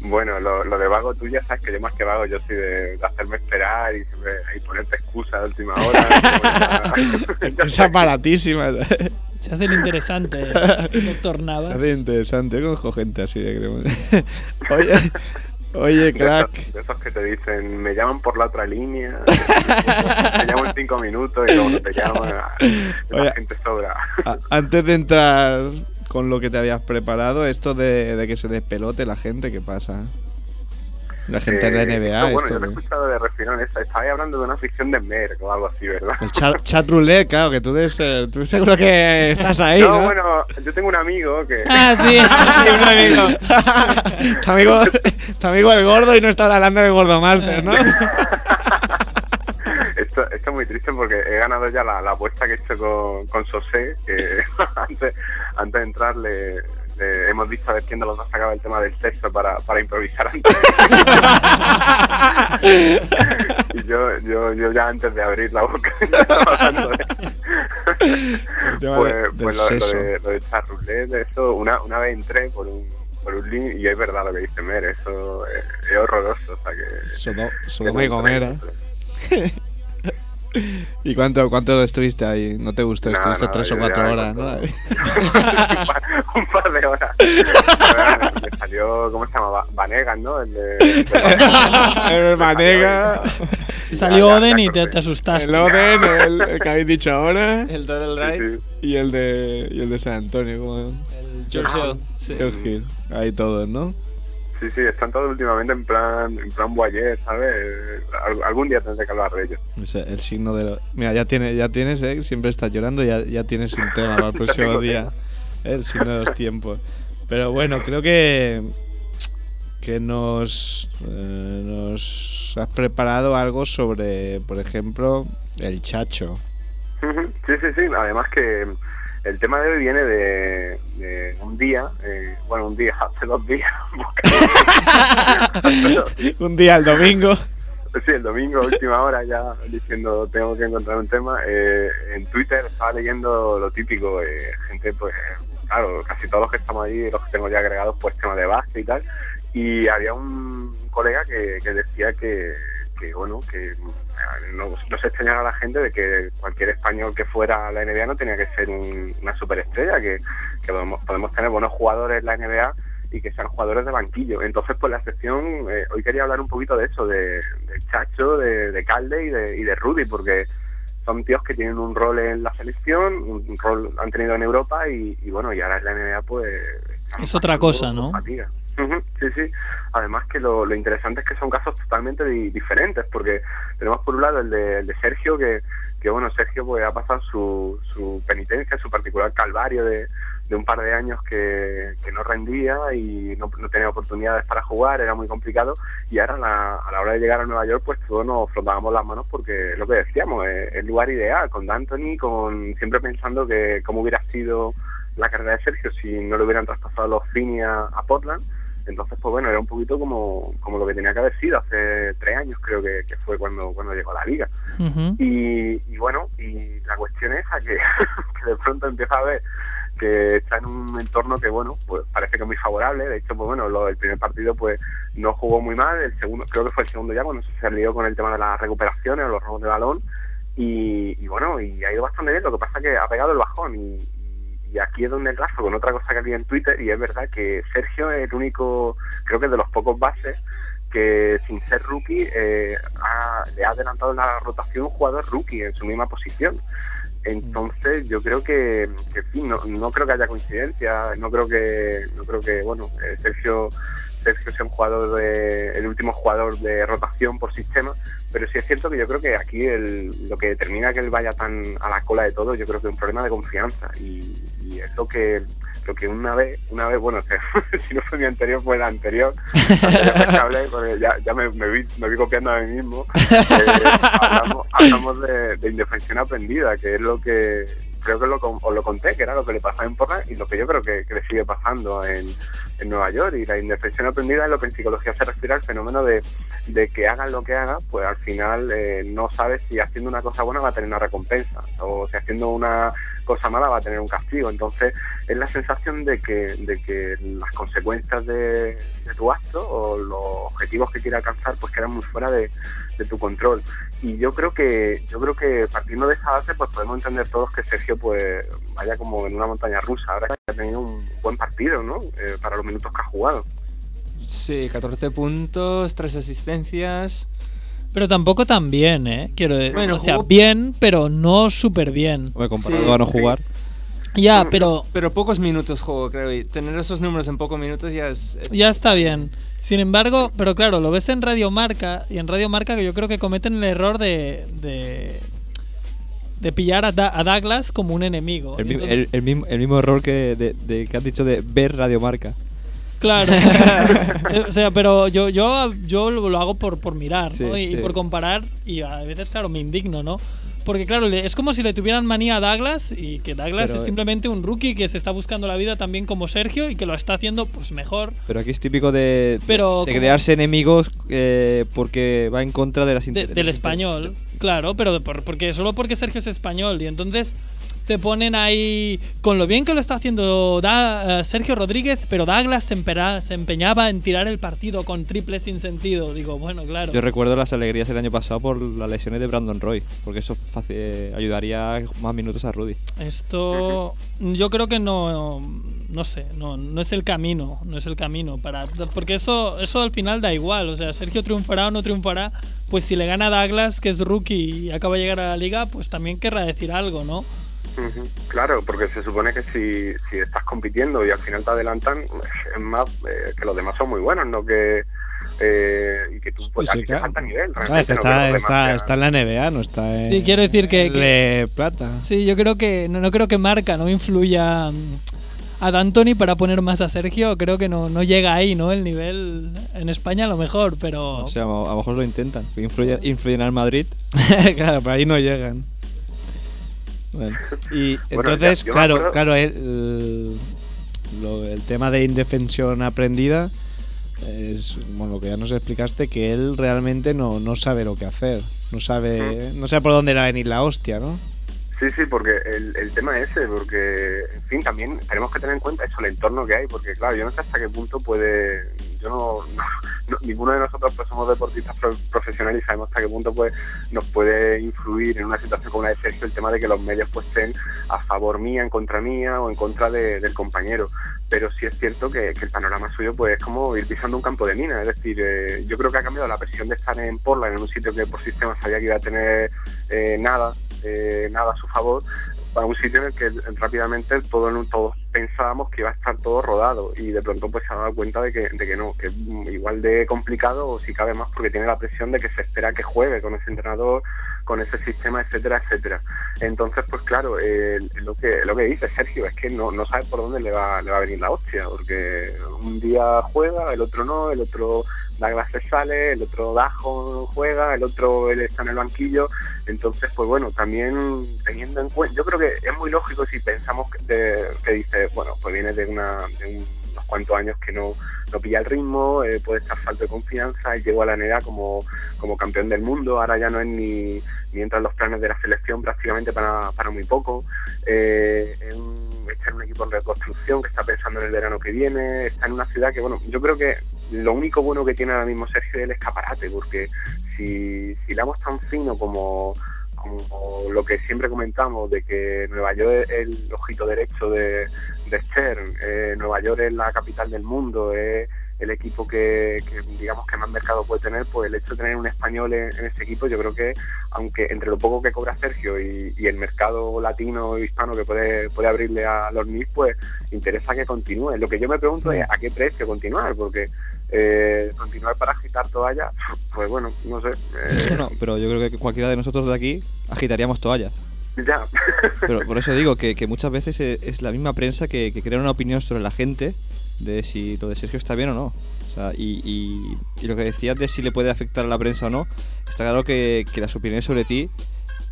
Bueno, lo, lo de vago tú ya sabes que yo más que vago, yo soy de, de hacerme esperar y siempre ahí ponerte excusa de última hora. *laughs* *laughs* Es aparatísima. Se hace el interesante, Doctor Se Nava. hace interesante. Yo conozco gente así de creo. *laughs* Oye, oye, De crack. esos, de esos que te dicen, me llaman por la otra línea, te llamo en cinco minutos y luego no te llaman, la Oye, gente sobra. a- antes de entrar con lo que te habías preparado, esto de, de que se despelote la gente, ¿qué pasa? La gente de la Eh, NBA, no, bueno, esto yo lo he escuchado de refirón, esta- estabais hablando de una ficción de Merck o algo así, ¿verdad? El chat, chat roulette, claro, que tú, debes ser- tú seguro que estás ahí, ¿no? no, bueno, yo tengo un amigo que... *laughs* Ah, sí, *laughs* sí, un amigo. *laughs* tu, amigo tu amigo el gordo y no está hablando de Gordo Master, ¿no? Esto, esto es muy triste porque he ganado ya la, la apuesta que he hecho con, con Sosé, que antes, antes de entrar le, le hemos dicho a ver quién de los dos sacaba el tema del sexo para, para improvisar antes. *laughs* y yo, yo, yo ya antes de abrir la boca *laughs* pues, pues lo, lo de, lo de chat roulette, eso, una, una vez entré por un, por un link y es verdad lo que dice Mer, eso es, es horroroso, o sea que... Sodo- que Sodoma y Gomera. ¿Y cuánto, cuánto estuviste ahí? ¿No te gustó? Nada, estuviste nada, tres o cuatro horas, ¿no? *laughs* un par de horas. *laughs* Me salió, ¿cómo se llama? Va- Vanegas, ¿no? El de. el *laughs* Vanega, Salió Ya, ya, Oden y te, asustaste. el Oden, el, el que habéis dicho ahora, El Doodle Ride, y el de, y el de San Antonio, como el George Hill. Sí. George Hill. Ahí todos, ¿no? Sí, sí, están todos últimamente en plan, en plan Boyer, ¿sabes? Al- algún día tendré que hablar de ellos. El signo de lo- Mira, ya, tiene, ya tienes, ¿eh? Siempre estás llorando, ya, ya tienes un tema para el *laughs* próximo día. El signo de los tiempos. Pero bueno, creo que que nos, eh, nos has preparado algo sobre, por ejemplo, el chacho. Sí, sí, sí. Además que el tema de hoy viene de, de un día, eh, bueno, un día, *laughs* hace dos días. *laughs* *laughs* un día, el domingo. Sí, el domingo, última hora, ya diciendo tengo que encontrar un tema. Eh, en Twitter estaba leyendo lo típico, eh, gente, pues, claro, casi todos los que estamos ahí, los que tengo ya agregados, pues, tema de básquet y tal. Y había un colega que, que decía que, que, bueno, que no, no se extrañara a la gente de que cualquier español que fuera a la NBA no tenía que ser un- una superestrella, que, que podemos, podemos tener buenos jugadores en la NBA y que sean jugadores de banquillo. Entonces, pues la sección, eh, hoy quería hablar un poquito de eso, de, del Chacho, de, de Calde y de, y de Rudy, porque son tíos que tienen un rol en la selección, un rol han tenido en Europa y, y bueno, y ahora en la NBA pues... Es otra cosa, ¿no? fatiga. Sí, sí. Además que lo, lo interesante es que son casos totalmente di- diferentes, porque tenemos por un lado el de, el de Sergio, que, que bueno, Sergio pues ha pasado su, su penitencia, su particular calvario de, un par de años que, no rendía y no, no tenía oportunidades para jugar, era muy complicado, y ahora la, a la hora de llegar a Nueva York pues todos nos frotábamos las manos porque lo que decíamos, es el lugar ideal, con D'Antoni, con siempre pensando que cómo hubiera sido la carrera de Sergio si no le hubieran traspasado los Fini a, a Portland. Entonces, pues bueno, era un poquito como, como lo que tenía que haber sido hace tres años, creo que, que fue cuando, cuando llegó a la liga. Y, y bueno, y la cuestión es a que, *laughs* que de pronto empieza a ver que está en un entorno que, bueno, pues parece que es muy favorable. De hecho, pues bueno, lo del primer partido, pues no jugó muy mal. El segundo, creo que fue el segundo ya, cuando se lió con el tema de las recuperaciones o los robos de balón. Y, y bueno, y ha ido bastante bien. Lo que pasa es que ha pegado el bajón. Y, y aquí es donde enlazo con otra cosa que había en Twitter. Y es verdad que Sergio es el único, creo que de los pocos bases que sin ser rookie eh, ha- le ha adelantado en la rotación un jugador rookie en su misma posición. Entonces yo creo que, fin, no, no creo que haya coincidencia, no creo que, no creo que bueno, eh, Sergio, Sergio sea un jugador de, el último jugador de rotación por sistema, pero sí es cierto que yo creo que aquí el, lo que determina que él vaya tan a la cola de todo, yo creo que es un problema de confianza. Y, y es lo que lo que una vez, una vez, bueno, o *laughs* sea, si no fue mi anterior, fue la anterior, anterior porque ya, ya me, me, vi, me vi copiando a mí mismo, *laughs* eh, hablamos, hablamos de, de indefensión aprendida, que es lo que creo que lo, os lo conté, que era lo que le pasaba en Portland y lo que yo creo que, que le sigue pasando en, en Nueva York. Y la indefensión aprendida es lo que en psicología se refiere al fenómeno de, de que hagan lo que hagan, pues al final eh, no sabes si haciendo una cosa buena va a tener una recompensa o si haciendo una cosa mala va a tener un castigo. Entonces es la sensación de que, de que las consecuencias de, tu acto o los objetivos que quiere alcanzar pues quedan muy fuera de, de tu control. Y yo creo que yo creo que partiendo de esa base pues podemos entender todos que Sergio pues vaya como en una montaña rusa. Ahora que ha tenido un buen partido, ¿no? Eh, para los minutos que ha jugado. Sí, 14 puntos, 3 asistencias. Pero tampoco tan bien, ¿eh? Quiero decir. Bueno, o sea, jugó- bien, pero no súper bien. Hombre, comparado a no jugar. Ya, pero Pero pocos minutos juego, creo. Y tener esos números en pocos minutos ya es. es- ya está bien. Sin embargo, pero claro, lo ves en Radio Marca y en Radio Marca que yo creo que cometen el error de de, de pillar a, Da- a Douglas como un enemigo. El, mi- Entonces- el- el mismo, el mismo error que, de, de- que has dicho de ver Radiomarca. Claro. *laughs* Eh, o sea, pero yo, yo, yo lo hago por, por mirar, Sí, ¿no? Y, por comparar, y a veces, claro, me indigno, ¿no? Porque, claro, es como si le tuvieran manía a Douglas y que Douglas Pero, es eh, simplemente un rookie que se está buscando la vida también como Sergio y que lo está haciendo, pues, mejor. Pero aquí es típico de, Pero de crearse enemigos eh, porque va en contra de las de- del español, claro, pero por- porque solo porque Sergio es español y entonces te ponen ahí con lo bien que lo está haciendo Da- eh, Sergio Rodríguez, pero Douglas se, empera- se empeñaba en tirar el partido con triple sin sentido. Digo, bueno, claro. Yo recuerdo las alegrías el año pasado por las lesiones de Brandon Roy, porque eso eh, ayudaría más minutos a Rudy. Esto yo creo que no no sé, no, no es el camino, no es el camino para porque eso eso al final da igual, o sea, Sergio triunfará o no triunfará, pues si le gana a Douglas que es rookie y acaba de llegar a la liga, pues también querrá decir algo, ¿no? Claro, porque se supone que si, si estás compitiendo y al final te adelantan, es más eh, que los demás son muy buenos, no que eh, y que tú pues, Pues sí, te claro. falta nivel. Claro, Realmente, es que no que está, en la NBA, no está en. Sí, quiero decir que- Plata. Sí, yo creo que no, no creo que marca no influya mm, a D'Antoni para poner más a Sergio, creo que no, no llega ahí, ¿no? El nivel en España a lo mejor, pero O sea, a lo mejor lo intentan. Influye, influyen al Madrid. *laughs* *laughs* claro, pero ahí no llegan. Bueno, *laughs* y Bueno, entonces, ya- claro, acuerdo- claro, el, el- tema de indefensión aprendida es bueno, lo que ya nos explicaste, que él realmente no, no sabe lo que hacer. No sabe, no sabe por dónde va a venir la hostia, ¿no? Sí, sí, porque el, el tema es ese, porque, en fin, también tenemos que tener en cuenta eso, el entorno que hay, porque, claro, yo no sé hasta qué punto puede, yo no- ninguno de nosotros pues somos deportistas pro- profesionales y sabemos hasta qué punto pues nos puede influir en una situación como la de Sergio el tema de que los medios pues estén a favor mía, en contra mía o en contra de- del compañero. Pero sí es cierto que, el panorama suyo pues es como ir pisando un campo de mina, es decir, eh, yo creo que ha cambiado la presión de estar en Portland, en un sitio que por sistema sabía que iba a tener eh, nada, eh, nada a su favor, a un sitio en el que rápidamente todo, todos pensábamos que iba a estar todo rodado y de pronto pues se ha dado cuenta de que, de que no, que es igual de complicado o si cabe más porque tiene la presión de que se espera que juegue con ese entrenador, con ese sistema, etcétera, etcétera. Entonces, pues claro, eh, lo que lo que dice Sergio es que no, no sabe por dónde le va, le va a venir la hostia, porque un día juega, el otro no, el otro Douglas se sale, el otro Dajo juega, el otro él está en el banquillo, entonces pues bueno, también teniendo en cuenta, yo creo que es muy lógico si pensamos que, de- que dice, bueno, pues viene de, una, de unos cuantos años que no, no pilla el ritmo, eh, puede estar falto de confianza, y llegó a la NBA como, como campeón del mundo, ahora ya no es ni, y entra en los planes de la selección prácticamente para, para muy poco. Eh, está en un equipo en reconstrucción que está pensando en el verano que viene, está en una ciudad que, bueno, yo creo que lo único bueno que tiene ahora mismo Sergio es el escaparate, porque si, si tan fino como, como lo que siempre comentamos, de que Nueva York es el ojito derecho de, de Stern, eh, Nueva York es la capital del mundo, es el equipo que, que, digamos que más mercado puede tener, pues el hecho de tener un español en, en ese equipo, yo creo que aunque entre lo poco que cobra Sergio y, y el mercado latino hispano que puede, puede abrirle a los NIS, pues interesa que continúe. Lo que yo me pregunto es a qué precio continuar, porque eh, continuar para agitar toallas, pues bueno, no sé. eh, *laughs* No, pero yo creo que cualquiera de nosotros de aquí agitaríamos toallas. ya. Pero por eso digo que, que *laughs* muchas veces es, es la misma prensa que, que crea una opinión sobre la gente de si lo de Sergio está bien o no. O sea, y, y- y lo que decías de si le puede afectar a la prensa o no, está claro que, que las opiniones sobre ti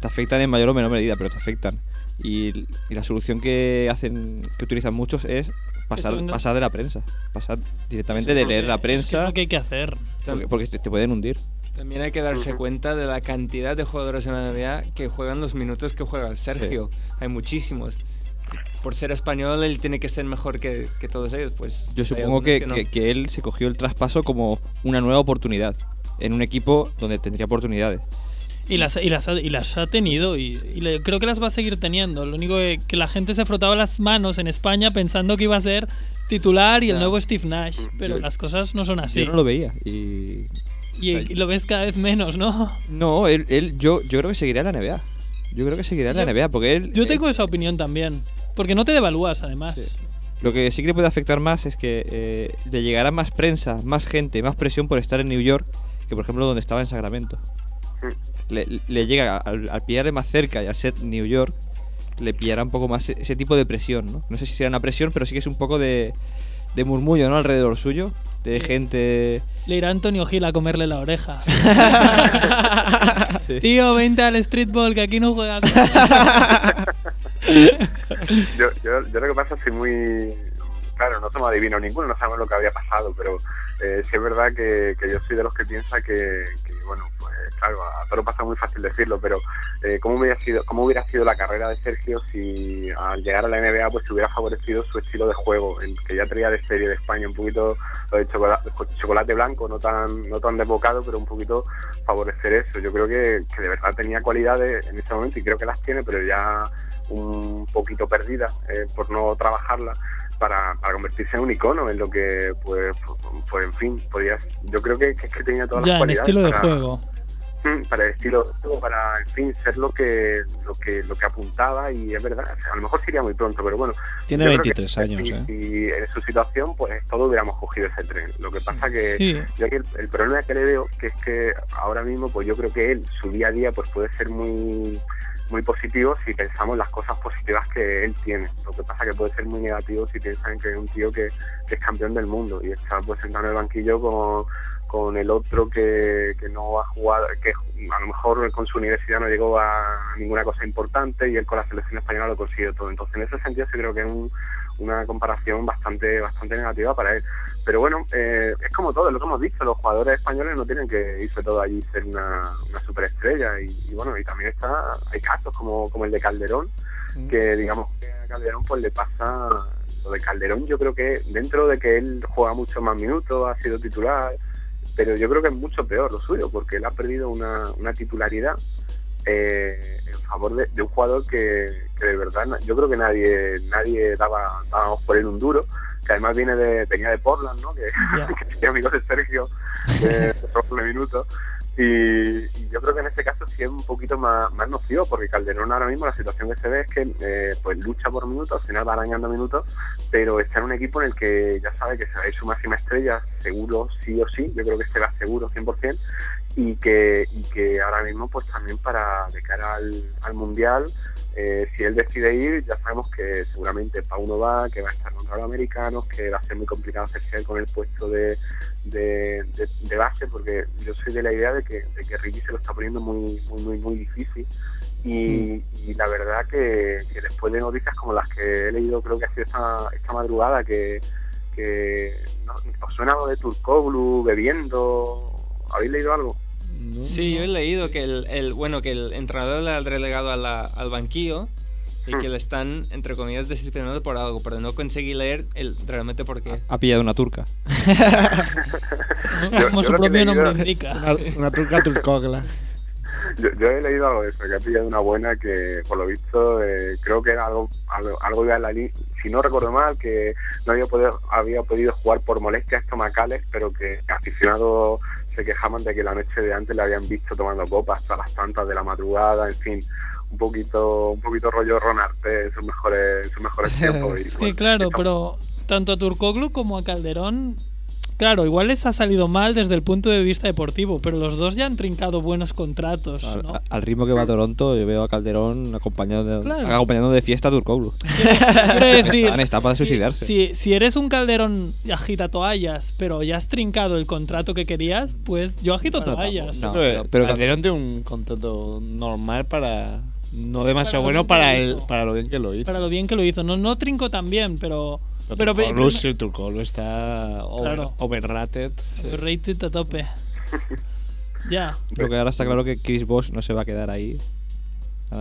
te afectan en mayor o menor medida, pero te afectan. Y, y la solución que hacen, que utilizan muchos es pasar, no- pasar de la prensa, pasar directamente de Porque leer la que prensa. Es lo que hay que hacer. Porque, porque te, te pueden hundir. También hay que darse cuenta de la cantidad de jugadores en la NBA que juegan los minutos que juega Sergio. Hay muchísimos. Por ser español, él tiene que ser mejor que, que todos ellos. Pues Yo supongo algunos que, no. que- que él se cogió el traspaso como una nueva oportunidad en un equipo donde tendría oportunidades. Y las, y las, ha, y las ha tenido y, y le- creo que las va a seguir teniendo. Lo único que, que la gente se frotaba las manos en España pensando que iba a ser titular y el nuevo Steve Nash. Pero Yo- las cosas no son así. Yo no lo veía y... y, y lo ves cada vez menos, ¿no? No, él, él- yo, yo creo que seguirá en la NBA. Yo creo que seguirá en la NBA porque él... Yo él- tengo esa opinión también. Porque no te devalúas, además. Lo que sí que le puede afectar más es que eh, le llegará más prensa, más gente, más presión por estar en New York que, por ejemplo, donde estaba en Sacramento. Le, le llega al, al pillarle más cerca y al ser New York, le pillará un poco más e- ese tipo de presión, ¿no? No sé si será una presión, pero sí que es un poco de, de murmullo, ¿no? Alrededor suyo, de gente... Le irá Antonio Gil a comerle la oreja. *laughs* Sí. Tío, vente al streetball que aquí no juegas. *laughs* yo, yo, yo lo que pasa es que soy muy... Claro, no somos adivinos ninguno, no sabemos lo que habría pasado, pero eh, sí es verdad que, que yo soy de los que piensa que, claro, a todo pasa muy fácil decirlo, pero eh, ¿cómo, hubiera sido, ¿cómo hubiera sido la carrera de Sergio si al llegar a la NBA pues se hubiera favorecido su estilo de juego, el que ya traía de serie de España, un poquito lo de chocolate, chocolate blanco, no tan, no tan desbocado, pero un poquito favorecer eso. Yo creo que, que de verdad tenía cualidades en ese momento y creo que las tiene, pero ya un poquito perdida eh, por no trabajarla para, para convertirse en un icono en lo que pues pues en fin podías yo creo que, que es que tenía todas ya, las en cualidades estilo de para, juego. Para el estilo de juego, para en fin ser lo que lo que lo que apuntaba y es verdad o sea, a lo mejor sería muy pronto pero bueno Tiene yo creo 23 que años, si, ¿eh? si en su situación pues todos hubiéramos cogido ese tren lo que pasa que Sí. yo aquí el, el problema que le veo que es que ahora mismo pues yo creo que él su día a día pues puede ser muy muy positivo si pensamos en las cosas positivas que él tiene. Lo que pasa que puede ser muy negativo si piensan que es un tío que, que es campeón del mundo y está pues sentado en el banquillo con, con el otro que, que no ha jugado, que a lo mejor con su universidad no llegó a ninguna cosa importante y él con la selección española lo consiguió todo. Entonces en ese sentido sí creo que es un- una comparación bastante bastante negativa para él. Pero bueno, eh, es como todo, lo que hemos dicho, los jugadores españoles no tienen que irse todo allí y ser una, una superestrella. Y, y bueno, y también está hay casos como, como el de Calderón, que digamos que a Calderón pues le pasa lo de Calderón yo creo que dentro de que él juega mucho más minutos, ha sido titular, pero yo creo que es mucho peor lo suyo, porque él ha perdido una, una titularidad eh, en favor de, de un jugador que, que de verdad yo creo que nadie nadie daba dábamos por él un duro que además viene de venía de Portland no que, *laughs* que tenía amigos de Sergio *laughs* de, de doble minuto y, y yo creo que en este caso sí es un poquito más, más nocivo porque Calderón ahora mismo la situación que se ve es que eh, pues lucha por minutos al final va arañando minutos pero está en un equipo en el que ya sabe que se va su máxima estrella seguro sí o sí yo creo que se va seguro 100% y que, y que ahora mismo pues también para de cara al, al mundial eh, si él decide ir ya sabemos que seguramente Pauno va que va a estar contra los americanos que va a ser muy complicado hacerse con el puesto de, de, de- de base porque yo soy de la idea de que, de que Ricky se lo está poniendo muy muy muy muy difícil y, y la verdad que, que después de noticias como las que he leído creo que ha sido esta, esta madrugada que, que ¿no? ¿os suena algo de Turkoglu bebiendo? ¿habéis leído algo? ¿No? Sí, yo he leído que el, el- bueno que el entrenador le ha relegado a la- al banquillo y que le están entre comillas disciplinando por algo, pero no conseguí leer el realmente por qué. Ha pillado una turca. *laughs* Yo- Como yo su propio nombre leído- indica. Una, una turca turcogla. Yo, yo he leído algo de eso, que ha pillado una buena que, por lo visto, eh, creo que era algo, algo, algo iba en la línea, si no recuerdo mal, que no había podido, había podido jugar por molestias estomacales, pero que aficionados se quejaban de que la noche de antes le habían visto tomando copas hasta las tantas de la madrugada, en fin, un poquito, un poquito rollo Ron Arte en sus mejores, en sus mejores *laughs* tiempos. y bueno, claro, pero tanto a Turcoglu como a Calderón, claro, igual les ha salido mal desde el punto de vista deportivo, pero los dos ya han trincado buenos contratos, Al, ¿no? al ritmo que va Toronto, yo veo a Calderón acompañado de, Claro. acompañando de fiesta a *laughs* decir, Están, está para si- suicidarse. Si, si eres un Calderón agita toallas, pero ya has trincado el contrato que querías, pues yo agito Bueno, toallas. tampoco- pero- Calderón tiene un contrato normal para. No demasiado Para bueno para, lo el, para lo bien que lo hizo. Para lo bien que lo hizo. No, no trinco tan bien, pero. Pero, Turkoglu, pero- sí, Turkoglu está over- Claro. overrated. Rated a tope. *laughs* ya. Lo que ahora está claro que Chris Bosh no se va a quedar ahí.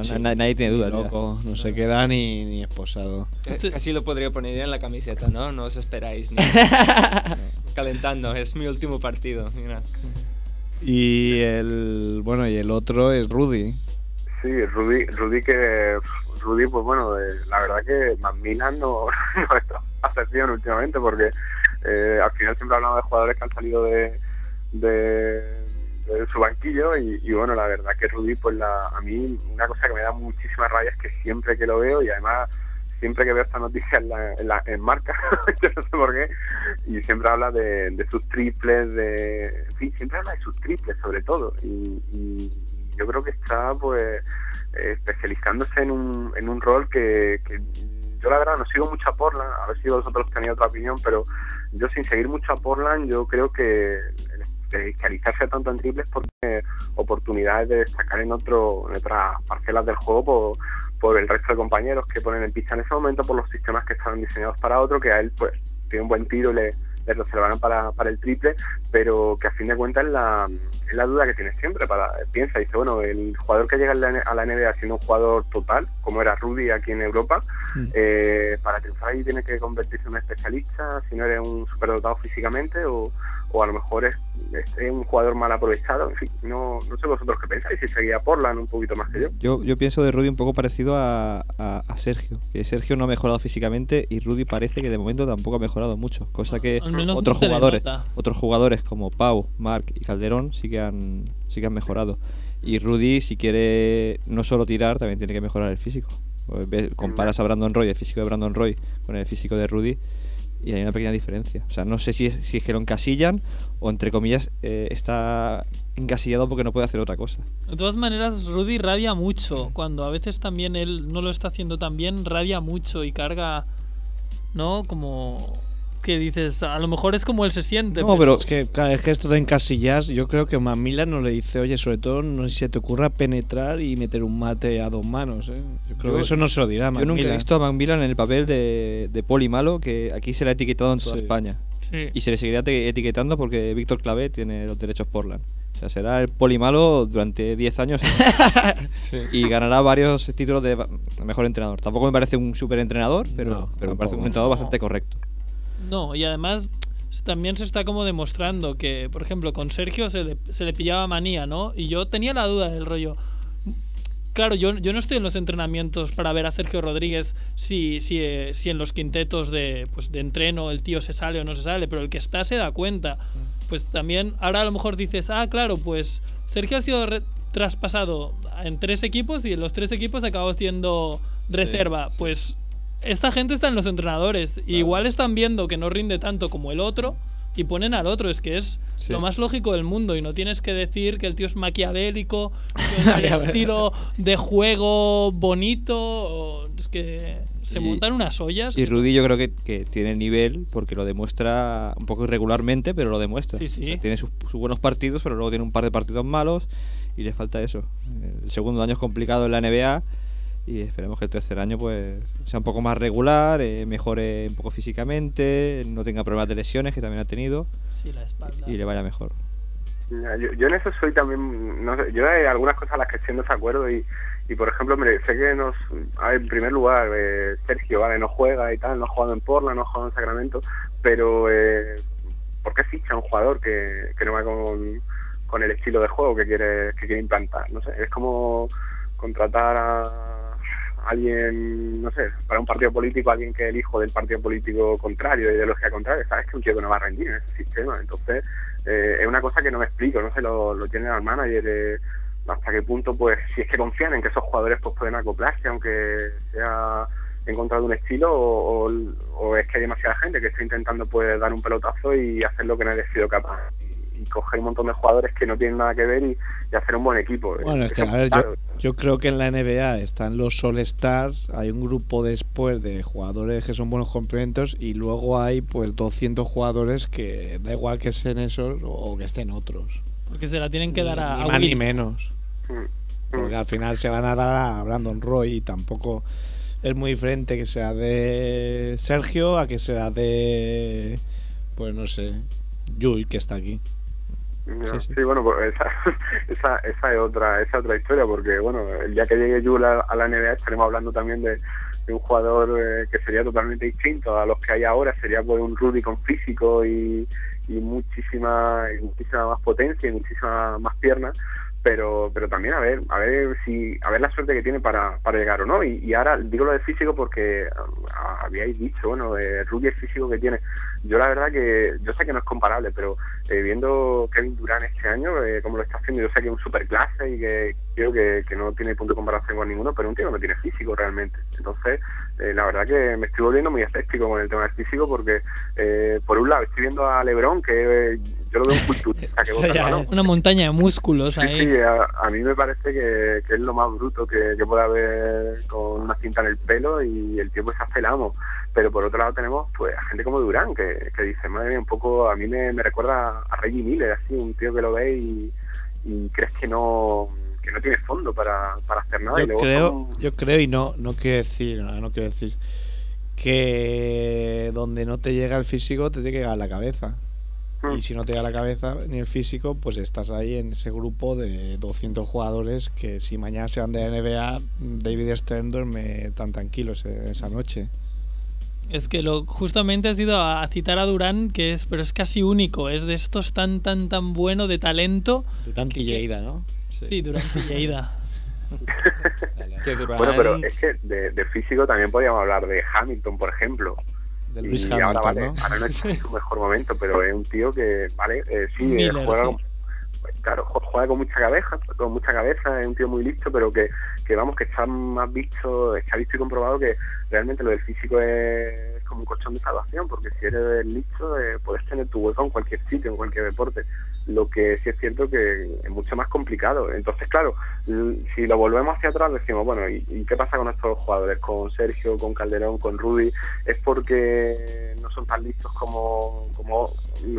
Sí. nadie tiene ya. loco, no se queda ni, ni esposado. Eh, Así lo podría poner en la camiseta, ¿no? No os esperáis. *laughs* ni- Calentando, es mi último partido. Mira. Y el. Bueno, y el otro es Rudy. Sí, Rudy, Rudy que Rudy, pues bueno, eh, la verdad que Macmillan no, *laughs* no está a excepción últimamente porque eh, al final siempre hablamos de jugadores que han salido de, de, su banquillo y, y bueno, la verdad que Rudy, pues la, a mí una cosa que me da muchísima rabia es que siempre que lo veo y además siempre que veo esta noticia en, la, en, la- en marca, *laughs* yo no sé por qué, y siempre habla de, de sus triples, de, en fin, siempre habla de sus triples sobre todo y, y yo creo que está pues eh, especializándose en un, en un rol que, que yo la verdad no sigo mucho a Portland, a ver si vosotros tenéis otra opinión, pero yo sin seguir mucho a Portland, yo creo que especializarse tanto en triples porque oportunidades de destacar en otro en otras parcelas del juego por, por el resto de compañeros que ponen en pista en ese momento, por los sistemas que estaban diseñados para otro, que a él pues tiene un buen tiro y le, le reservarán para, para el triple, pero que a fin de cuentas es la, es la duda que tiene siempre. Para, piensa, dice, bueno, el jugador que llega a la, a la NBA siendo un jugador total, como era Rudy aquí en Europa, eh, para triunfar ahí tiene que convertirse en un especialista, si no eres un superdotado físicamente, o, o a lo mejor es, es un jugador mal aprovechado, en fin, no, no sé vosotros qué pensáis, si seguía Portland un poquito más que yo. Yo, yo pienso de Rudy un poco parecido a, a- a Sergio. Que Sergio no ha mejorado físicamente y Rudy parece que de momento tampoco ha mejorado mucho. Cosa que otros jugadores, otros jugadores como Pau, Mark y Calderón sí que han, sí que han mejorado. Y Rudy, si quiere no solo tirar, también tiene que mejorar el físico. Pues Comparas a Brandon Roy, el físico de Brandon Roy, con el físico de Rudy, y hay una pequeña diferencia. O sea, no sé si es, si es que lo encasillan o, entre comillas, eh, está encasillado porque no puede hacer otra cosa. De todas maneras, Rudy radia mucho. Cuando a veces también él no lo está haciendo tan bien, radia mucho y carga, ¿no? Como que dices, a lo mejor es como él se siente. No, pero es que cada vez que esto de encasillas, yo creo que Mamila no le dice, oye, sobre todo no sé si se te ocurra penetrar y meter un mate a dos manos, ¿eh? Yo creo Yo- que eso no se lo dirá Yo nunca he visto a Macmillan en el papel de, de poli malo, que aquí se le ha etiquetado en toda Sí. España. Sí. Y se le seguirá etiquetando porque Víctor Clavé tiene los derechos Portland. O sea, será el poli malo durante 10 años *laughs* y ganará varios títulos de mejor entrenador. Tampoco me parece un super entrenador, pero, No, pero me parece un entrenador bastante correcto. No, y además también se está como demostrando que, por ejemplo, con Sergio se le, se le pillaba manía, ¿no? Y yo tenía la duda del rollo. Claro, yo, yo no estoy en los entrenamientos para ver a Sergio Rodríguez si, si, eh, si en los quintetos de, pues, de entreno el tío se sale o no se sale, pero el que está se da cuenta. Pues también, ahora a lo mejor dices, ah, claro, pues Sergio ha sido traspasado en tres equipos y en los tres equipos acabó siendo reserva. Pues esta gente está en los entrenadores. y Igual están viendo que no rinde tanto como el otro y ponen al otro. Es que es Sí. lo más lógico del mundo. Y no tienes que decir que el tío es maquiavélico, que *laughs* el estilo de juego bonito. o- es que se Y- montan unas ollas. Y Rudy yo creo que, que tiene nivel porque lo demuestra un poco irregularmente, pero lo demuestra. Sí, sí. O sea, tiene sus, sus buenos partidos, pero luego tiene un par de partidos malos y le falta eso. El segundo año es complicado en la NBA y esperemos que el tercer año pues sea un poco más regular, eh, mejore un poco físicamente, no tenga problemas de lesiones que también ha tenido Sí, la espalda. y le vaya mejor. Ya, Yo, yo en eso soy también, no sé, yo hay algunas cosas a las que estoy en desacuerdo y, y por ejemplo, mire, sé que nos, en primer lugar, eh, Sergio, vale, no juega y tal, no ha jugado en Portland, no ha jugado en Sacramento, pero eh, ¿por qué ficha un jugador que, que no va con, con el estilo de juego que quiere, que quiere implantar? No sé, es como contratar a alguien, no sé, para un partido político, alguien que el hijo del partido político contrario, de ideología contraria, sabes que un tío que no va a rendir en ese sistema, entonces eh, es una cosa que no me explico, no sé, lo, lo tiene el manager, eh, hasta qué punto, pues, si es que confían en que esos jugadores pues pueden acoplarse, aunque sea en contra de un estilo, o, es que hay demasiada gente que está intentando pues dar un pelotazo y hacer lo que nadie ha sido capaz. Y, coger un montón de jugadores que no tienen nada que ver y, y hacer un buen equipo. Bueno, es que, a ver, yo, yo creo que en la NBA están los All Stars, hay un grupo después de jugadores que son buenos complementos y luego hay pues 200 jugadores que da igual que estén esos o que estén otros. Porque se la tienen que dar a, ni a más ni menos. Porque al final se van a dar a Brandon Roy y tampoco es muy diferente que sea de Sergio a que sea de, pues no sé, Yui que está aquí. Ya, sí, bueno, pues esa, *laughs* esa, esa es otra esa es otra historia, porque bueno, el día que llegue Jul a, a la NBA estaremos hablando también de, de un jugador eh, que sería totalmente distinto a los que hay ahora, sería pues un Rudy con físico y, y muchísima, y muchísima más potencia y muchísima más piernas, pero pero también a ver a ver si a ver la suerte que tiene para, para llegar o no. Y, y ahora digo lo de físico porque ah, habíais dicho bueno de Rudy el físico que tiene yo la verdad que yo sé que no es comparable pero eh, viendo Kevin Durant este año eh, como lo está haciendo yo sé que es un superclase y que creo que, que no tiene punto de comparación con ninguno pero un tío no tiene físico realmente entonces eh, la verdad que me estoy volviendo muy escéptico con el tema del físico porque eh, por un lado estoy viendo a LeBron que eh, yo lo veo un culturista que *laughs* bota el balón Una montaña de músculos Sí, ahí. sí, a, a mí me parece que, que es lo más bruto que, que puede haber con una cinta en el pelo y el tío hace el amo. Pero por otro lado tenemos pues a gente como Durán que, que dice, madre mía, un poco, a mí me, me recuerda a Reggie Miller, así, un tío que lo ve y, y crees que no que no tiene fondo para, para hacer nada. y Yo luego creo, son- yo creo y no, no quiero decir, no, no quiero decir que donde no te llega el físico te tiene que llegar la cabeza. Y si no te llega la cabeza ni el físico, pues estás ahí en ese grupo de 200 jugadores que si mañana se van de la NBA, David Stern duerme tan tranquilo esa noche. Es que lo justamente has ido a, a citar a Durán, que es, pero es casi único, es de estos tan tan tan bueno de talento. Durant y Lleida, ¿no? Sí, Durán y Lleida. *laughs* Bueno, pero es que de, de físico también podríamos hablar de Hamilton, por ejemplo. De Y Luis ahora, Hamilton, vale, ¿no? ahora no es *laughs* su mejor momento, pero es un tío que, vale, eh, sí, eh, Miller, juega, sí. Con, pues, claro, juega con mucha cabeza, con mucha cabeza, es un tío muy listo, pero que, que vamos, que está más visto, está visto y comprobado que realmente lo del físico es como un colchón de salvación, porque si eres listo eh, puedes tener tu hueco en cualquier sitio, en cualquier deporte. Lo que sí es cierto que es mucho más complicado. Entonces, claro, si lo volvemos hacia atrás, decimos, bueno, ¿y, y qué pasa con estos jugadores? Con Sergio, con Calderón, con Rudy, ¿es porque no son tan listos como, como,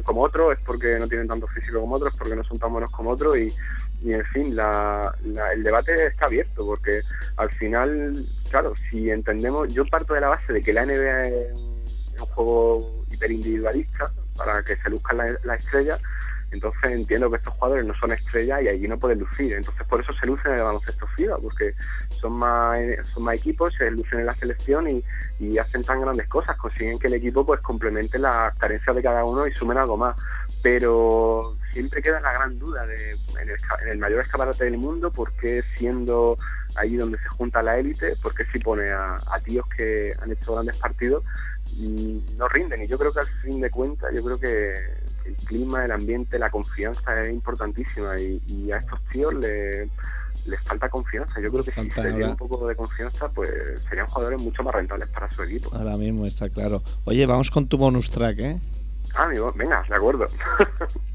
como otros? ¿Es porque no tienen tanto físico como otros? ¿Es porque no son tan buenos como otros? Y, y en fin, la, la- el debate está abierto, porque al final, claro, si entendemos, yo parto de la base de que la NBA es un, juego hiperindividualista para que se luzcan la, la estrella, entonces entiendo que estos jugadores no son estrellas y allí no pueden lucir. Entonces por eso se lucen en el baloncesto FIBA, porque son más, son más equipos, se lucen en la selección y, y hacen tan grandes cosas, consiguen que el equipo pues complemente las carencias de cada uno y sumen algo más. Pero siempre queda la gran duda de en el, en el mayor escaparate del mundo, ¿por qué siendo ahí donde se junta la élite, por qué si pone a, a tíos que han hecho grandes partidos y no rinden? Y yo creo que al fin de cuentas, yo creo que el clima, el ambiente, la confianza es importantísima y, y a estos tíos le- les falta confianza. Yo creo que si se tiene un poco de confianza, pues serían jugadores mucho más rentables para su equipo. Ahora mismo está claro. Oye, vamos con tu bonus track, ¿eh? Ah, amigo, venga, de acuerdo. *laughs*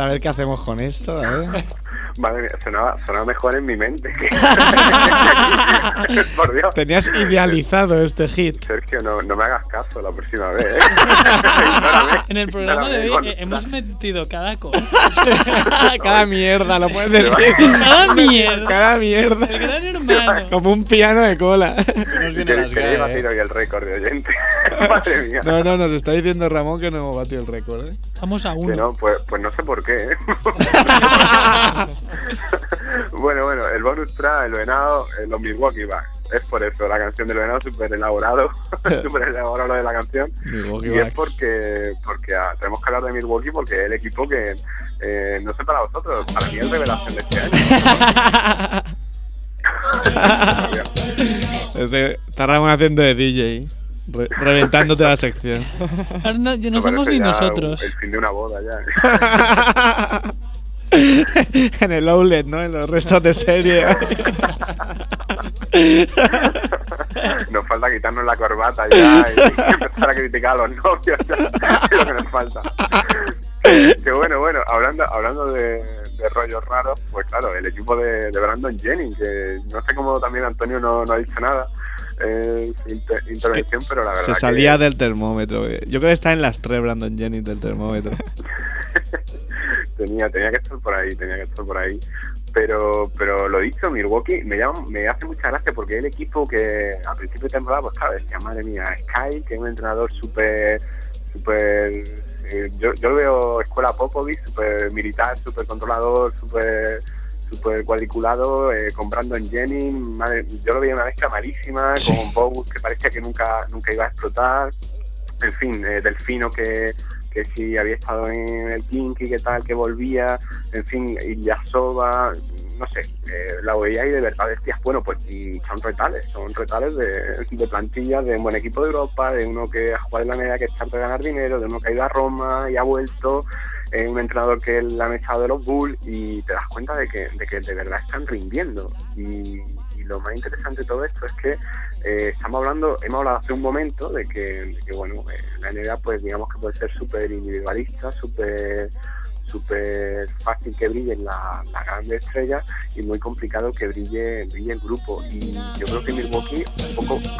ver, a ver qué hacemos con esto, a ver. *laughs* Madre mía, sonaba, sonaba mejor en mi mente. *laughs* Por Dios. Tenías idealizado este hit. Sergio, no, no me hagas caso la próxima vez. ¿eh? *laughs* En el programa de hoy eh, hemos metido cada cosa. Cada mierda, lo puedes decir. Cada mierda. Cada mierda. El gran hermano. Como un piano de cola. Nos viene las ganas. hoy el récord de oyente. Madre mía. No, no, nos está diciendo Ramón que no hemos batido el récord, ¿eh? Estamos a Que uno. no, pues, pues no sé por qué. ¿eh? *laughs* bueno, bueno, el bonus track, el venado, eh, los Milwaukee Bucks. Es por eso, la canción del venado súper elaborado, *laughs* súper elaborado lo de la canción. Milwaukee y es porque, porque ah, tenemos que hablar de Milwaukee porque es el equipo que, eh, no sé para vosotros, para mí es revelación de este año. *laughs* Ramón haciendo de DJ. Re- reventándote la sección. *laughs* Ahora no, no somos ni ya nosotros. El fin de una boda ya. *laughs* en el outlet, ¿no? En los restos de serie. *laughs* nos falta quitarnos la corbata ya y empezar a criticar a los novios. es lo que nos falta. que bueno, bueno, hablando, hablando de, de rollos raros, pues claro, el equipo de, de Brandon Jennings, que no sé cómo también Antonio no, no ha dicho nada su inter- intervención, pero la verdad Se que- salía del termómetro. eh. Yo creo que está en las tres Brandon Jennings del termómetro. *laughs* tenía, tenía que estar por ahí, tenía que estar por ahí. Pero, pero lo dicho, Milwaukee me, llama, me hace mucha gracia porque es el equipo que a principio de temporada, pues claro, decía, madre mía, Sky, que es un entrenador súper, súper, eh, yo, yo lo veo escuela Popovich, súper militar, súper controlador, súper súper cuadriculado, eh, con Brandon Jennings, yo lo veía una mezcla malísima, con Bogut que parecía que nunca, nunca iba a explotar, en fin, eh, Delfino que, que sí había estado en el Kinky, que tal, que volvía, en fin, Ilyasova, no sé, eh, la veía y de verdad decías, bueno, pues y son retales, son retales de, de plantilla, de un buen equipo de Europa, de uno que ha jugado en la media que está de ganar dinero, de uno que ha ido a Roma y ha vuelto, eh, un entrenador que le han echado de los Bulls y te das cuenta de que de, que de verdad están rindiendo. Y, y lo más interesante de todo esto es que eh, estamos hablando, hemos hablado hace un momento de que, de que, bueno, eh, la NBA pues digamos que puede ser súper individualista, súper súper fácil que brillen la- las grandes estrellas y muy complicado que brille, brille el grupo. Y yo creo que Milwaukee un poco *laughs*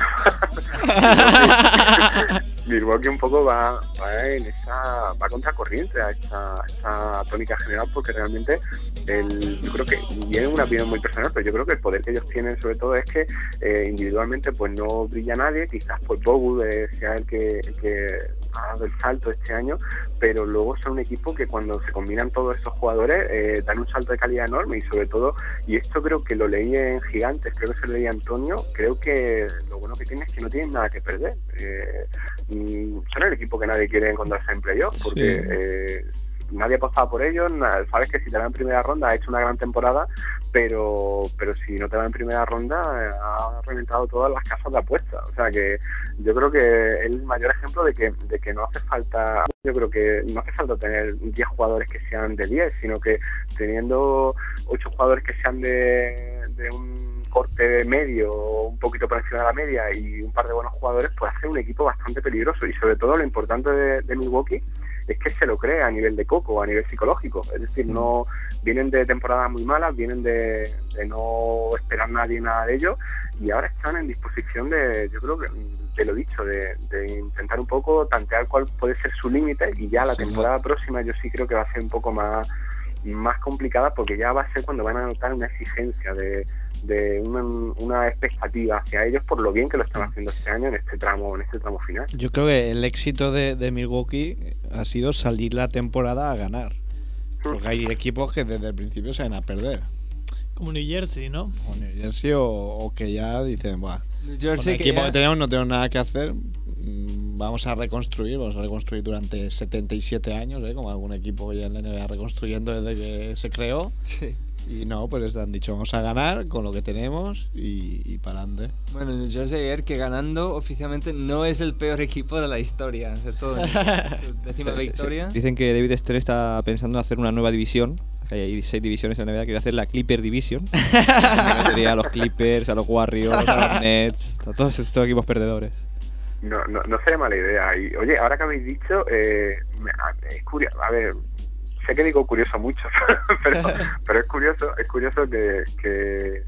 Milwaukee un poco va, va en esa va contracorriente a esta, esta tónica general porque realmente el, yo creo que y es una opinión muy personal pero yo creo que el poder que ellos tienen sobre todo es que eh, individualmente pues no brilla nadie quizás pues Bogut eh, sea el que, el que ha dado el salto este año pero luego son un equipo que cuando se combinan todos estos jugadores eh, dan un salto de calidad enorme y sobre todo y esto creo que lo leí en Gigantes creo que se lo leí a Antonio creo que lo bueno que tiene es que no tienen nada que perder eh, mm, son el equipo que nadie quiere encontrarse en playoff porque Sí. eh, nadie apostaba por ellos sabes que si te dan primera ronda ha hecho una gran temporada pero pero si no te dan en primera ronda ha reventado todas las casas de apuestas o sea que yo creo que es el mayor ejemplo de que de que no hace falta yo creo que no hace falta tener 10 jugadores que sean de 10 sino que teniendo 8 jugadores que sean de, de un corte medio un poquito por encima de la media y un par de buenos jugadores puede hacer un equipo bastante peligroso y sobre todo lo importante de, de Milwaukee es que se lo cree a nivel de coco, a nivel psicológico. Es decir, no vienen de temporadas muy malas, vienen de, de no esperar nadie nada de ellos y ahora están en disposición de, yo creo que, de lo dicho, de, de intentar un poco tantear cuál puede ser su límite y ya la Sí. temporada próxima yo sí creo que va a ser un poco más más complicada porque ya va a ser cuando van a notar una exigencia de, de una, una expectativa hacia ellos por lo bien que lo están haciendo este año en este tramo en este tramo final Yo creo que el éxito de, de Milwaukee ha sido salir la temporada a ganar. Porque hay equipos que desde el principio se van a perder. Como New Jersey, ¿no? O New Jersey o, o que ya dicen, Buah, New con Jersey el que equipo ya- que tenemos no tenemos nada que hacer. mm, Vamos a reconstruir, vamos a reconstruir durante 77 años, ¿eh? como algún equipo que ya en la NBA reconstruyendo desde que se creó. Y no, pues han dicho, vamos a ganar con lo que tenemos y, y para adelante. Bueno, New Jersey ayer que ganando oficialmente no es el peor equipo de la historia. De todo. *laughs* Su décima sí. victoria. Dicen que David Stern está pensando en hacer una nueva división. que Hay seis divisiones en la NBA. Quiere hacer la Clipper Division. *laughs* que metería a los Clippers, a los Warriors, a los *laughs* Nets, a todos estos equipos perdedores. No, no, no sería mala idea. Y, oye, ahora que habéis dicho, eh, me- a- es curioso. A ver, sé que digo curioso mucho, *laughs* pero, *laughs* pero es curioso, es curioso que, que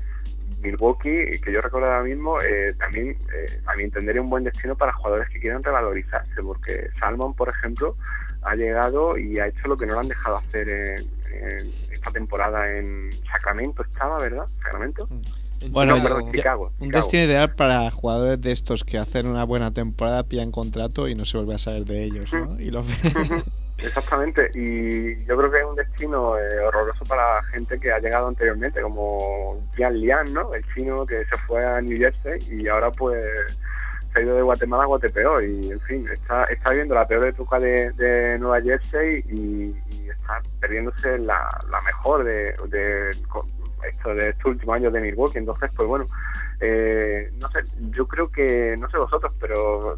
Milwaukee, que yo recuerdo ahora mismo, eh, también eh, a mi entender es un buen destino para jugadores que quieran revalorizarse, porque Salmon, por ejemplo, ha llegado y ha hecho lo que no lo han dejado hacer en, en esta temporada en Sacramento, estaba, ¿verdad? Sacramento. Bueno, No, perdón, ya- Chicago, un Chicago. destino ideal para jugadores de estos que hacen una buena temporada, pillan contrato y no se vuelve a saber de ellos, ¿no? Y lo *laughs* Exactamente, y yo creo que es un destino eh, horroroso para gente que ha llegado anteriormente, como Jian Lian, ¿no? El chino que se fue a New Jersey y ahora pues se ha ido de Guatemala a Guatepeor y en fin, está, está viviendo la peor época de, Nueva Jersey y, está perdiéndose la, la mejor de, de, esto, de estos últimos años de Milwaukee, entonces pues bueno, eh, no sé, yo creo que, no sé vosotros, pero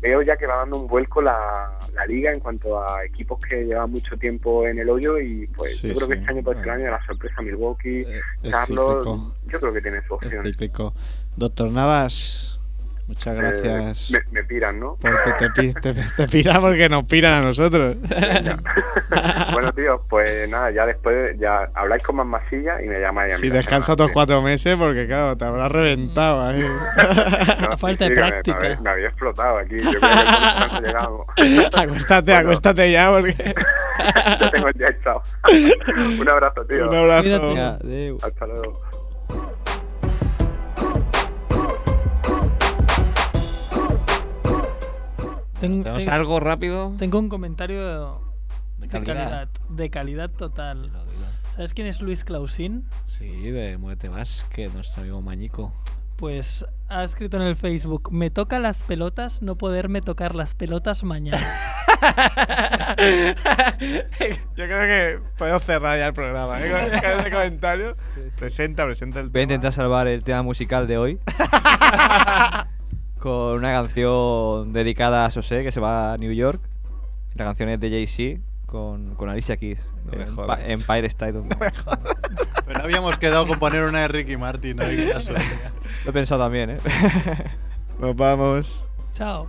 veo ya que va dando un vuelco la, la liga en cuanto a equipos que llevan mucho tiempo en el hoyo y pues Sí, yo creo que este año puede ser el año de la sorpresa Milwaukee, es Carlos, yo creo que tiene su opción. Doctor Navas, muchas gracias. Eh, me, me piran, ¿no? Porque te, te, te pira porque nos piran a nosotros. *laughs* bueno, tío, pues nada, ya después ya habláis con más masilla y me llamáis a mí. Si descansa otros cuatro meses, porque claro, te habrás reventado ahí. *laughs* No, sí, sí, que me- Me, había- me había explotado aquí. Yo creo que llegamos. *laughs* acuéstate, acuéstate ya, porque. Yo tengo ya echado. Un abrazo, tío. Un abrazo. Cuídate. Hasta luego. Ten- ¿Tenemos ten- algo rápido? Tengo un comentario de, calidad. calidad. De calidad total. ¿Sabes quién es Luis Clausín? Sí, de Muévete Basket, nuestro amigo Mañico. Pues ha escrito en el Facebook, me toca las pelotas, no poderme tocar las pelotas mañana. *laughs* Yo creo que podemos cerrar ya el programa. ¿eh? Con- con ese comentario. Presenta, presenta el Voy a intentar salvar el tema musical de hoy. *laughs* con una canción dedicada a Sosé que se va a New York. La canción es de Jay-Z con, con Alicia Keys. No me en jodas. Pa- Empire State *laughs* of Mind. Pero no habíamos quedado con poner una de Ricky Martin. ¿no? Lo he pensado también, ¿eh? *laughs* Nos vamos. Chao.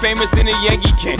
Famous in the Yankee can.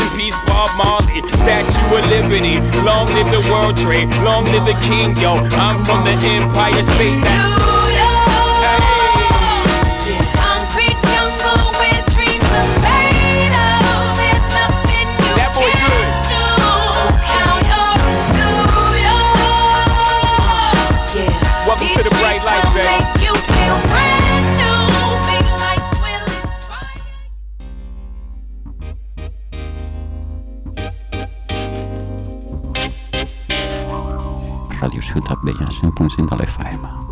in peace, Bob Marley. Statue of Liberty, long live the World Trade, long live the King, yo. I'm from the Empire State. That's ajuda bem a 100% alle ferma.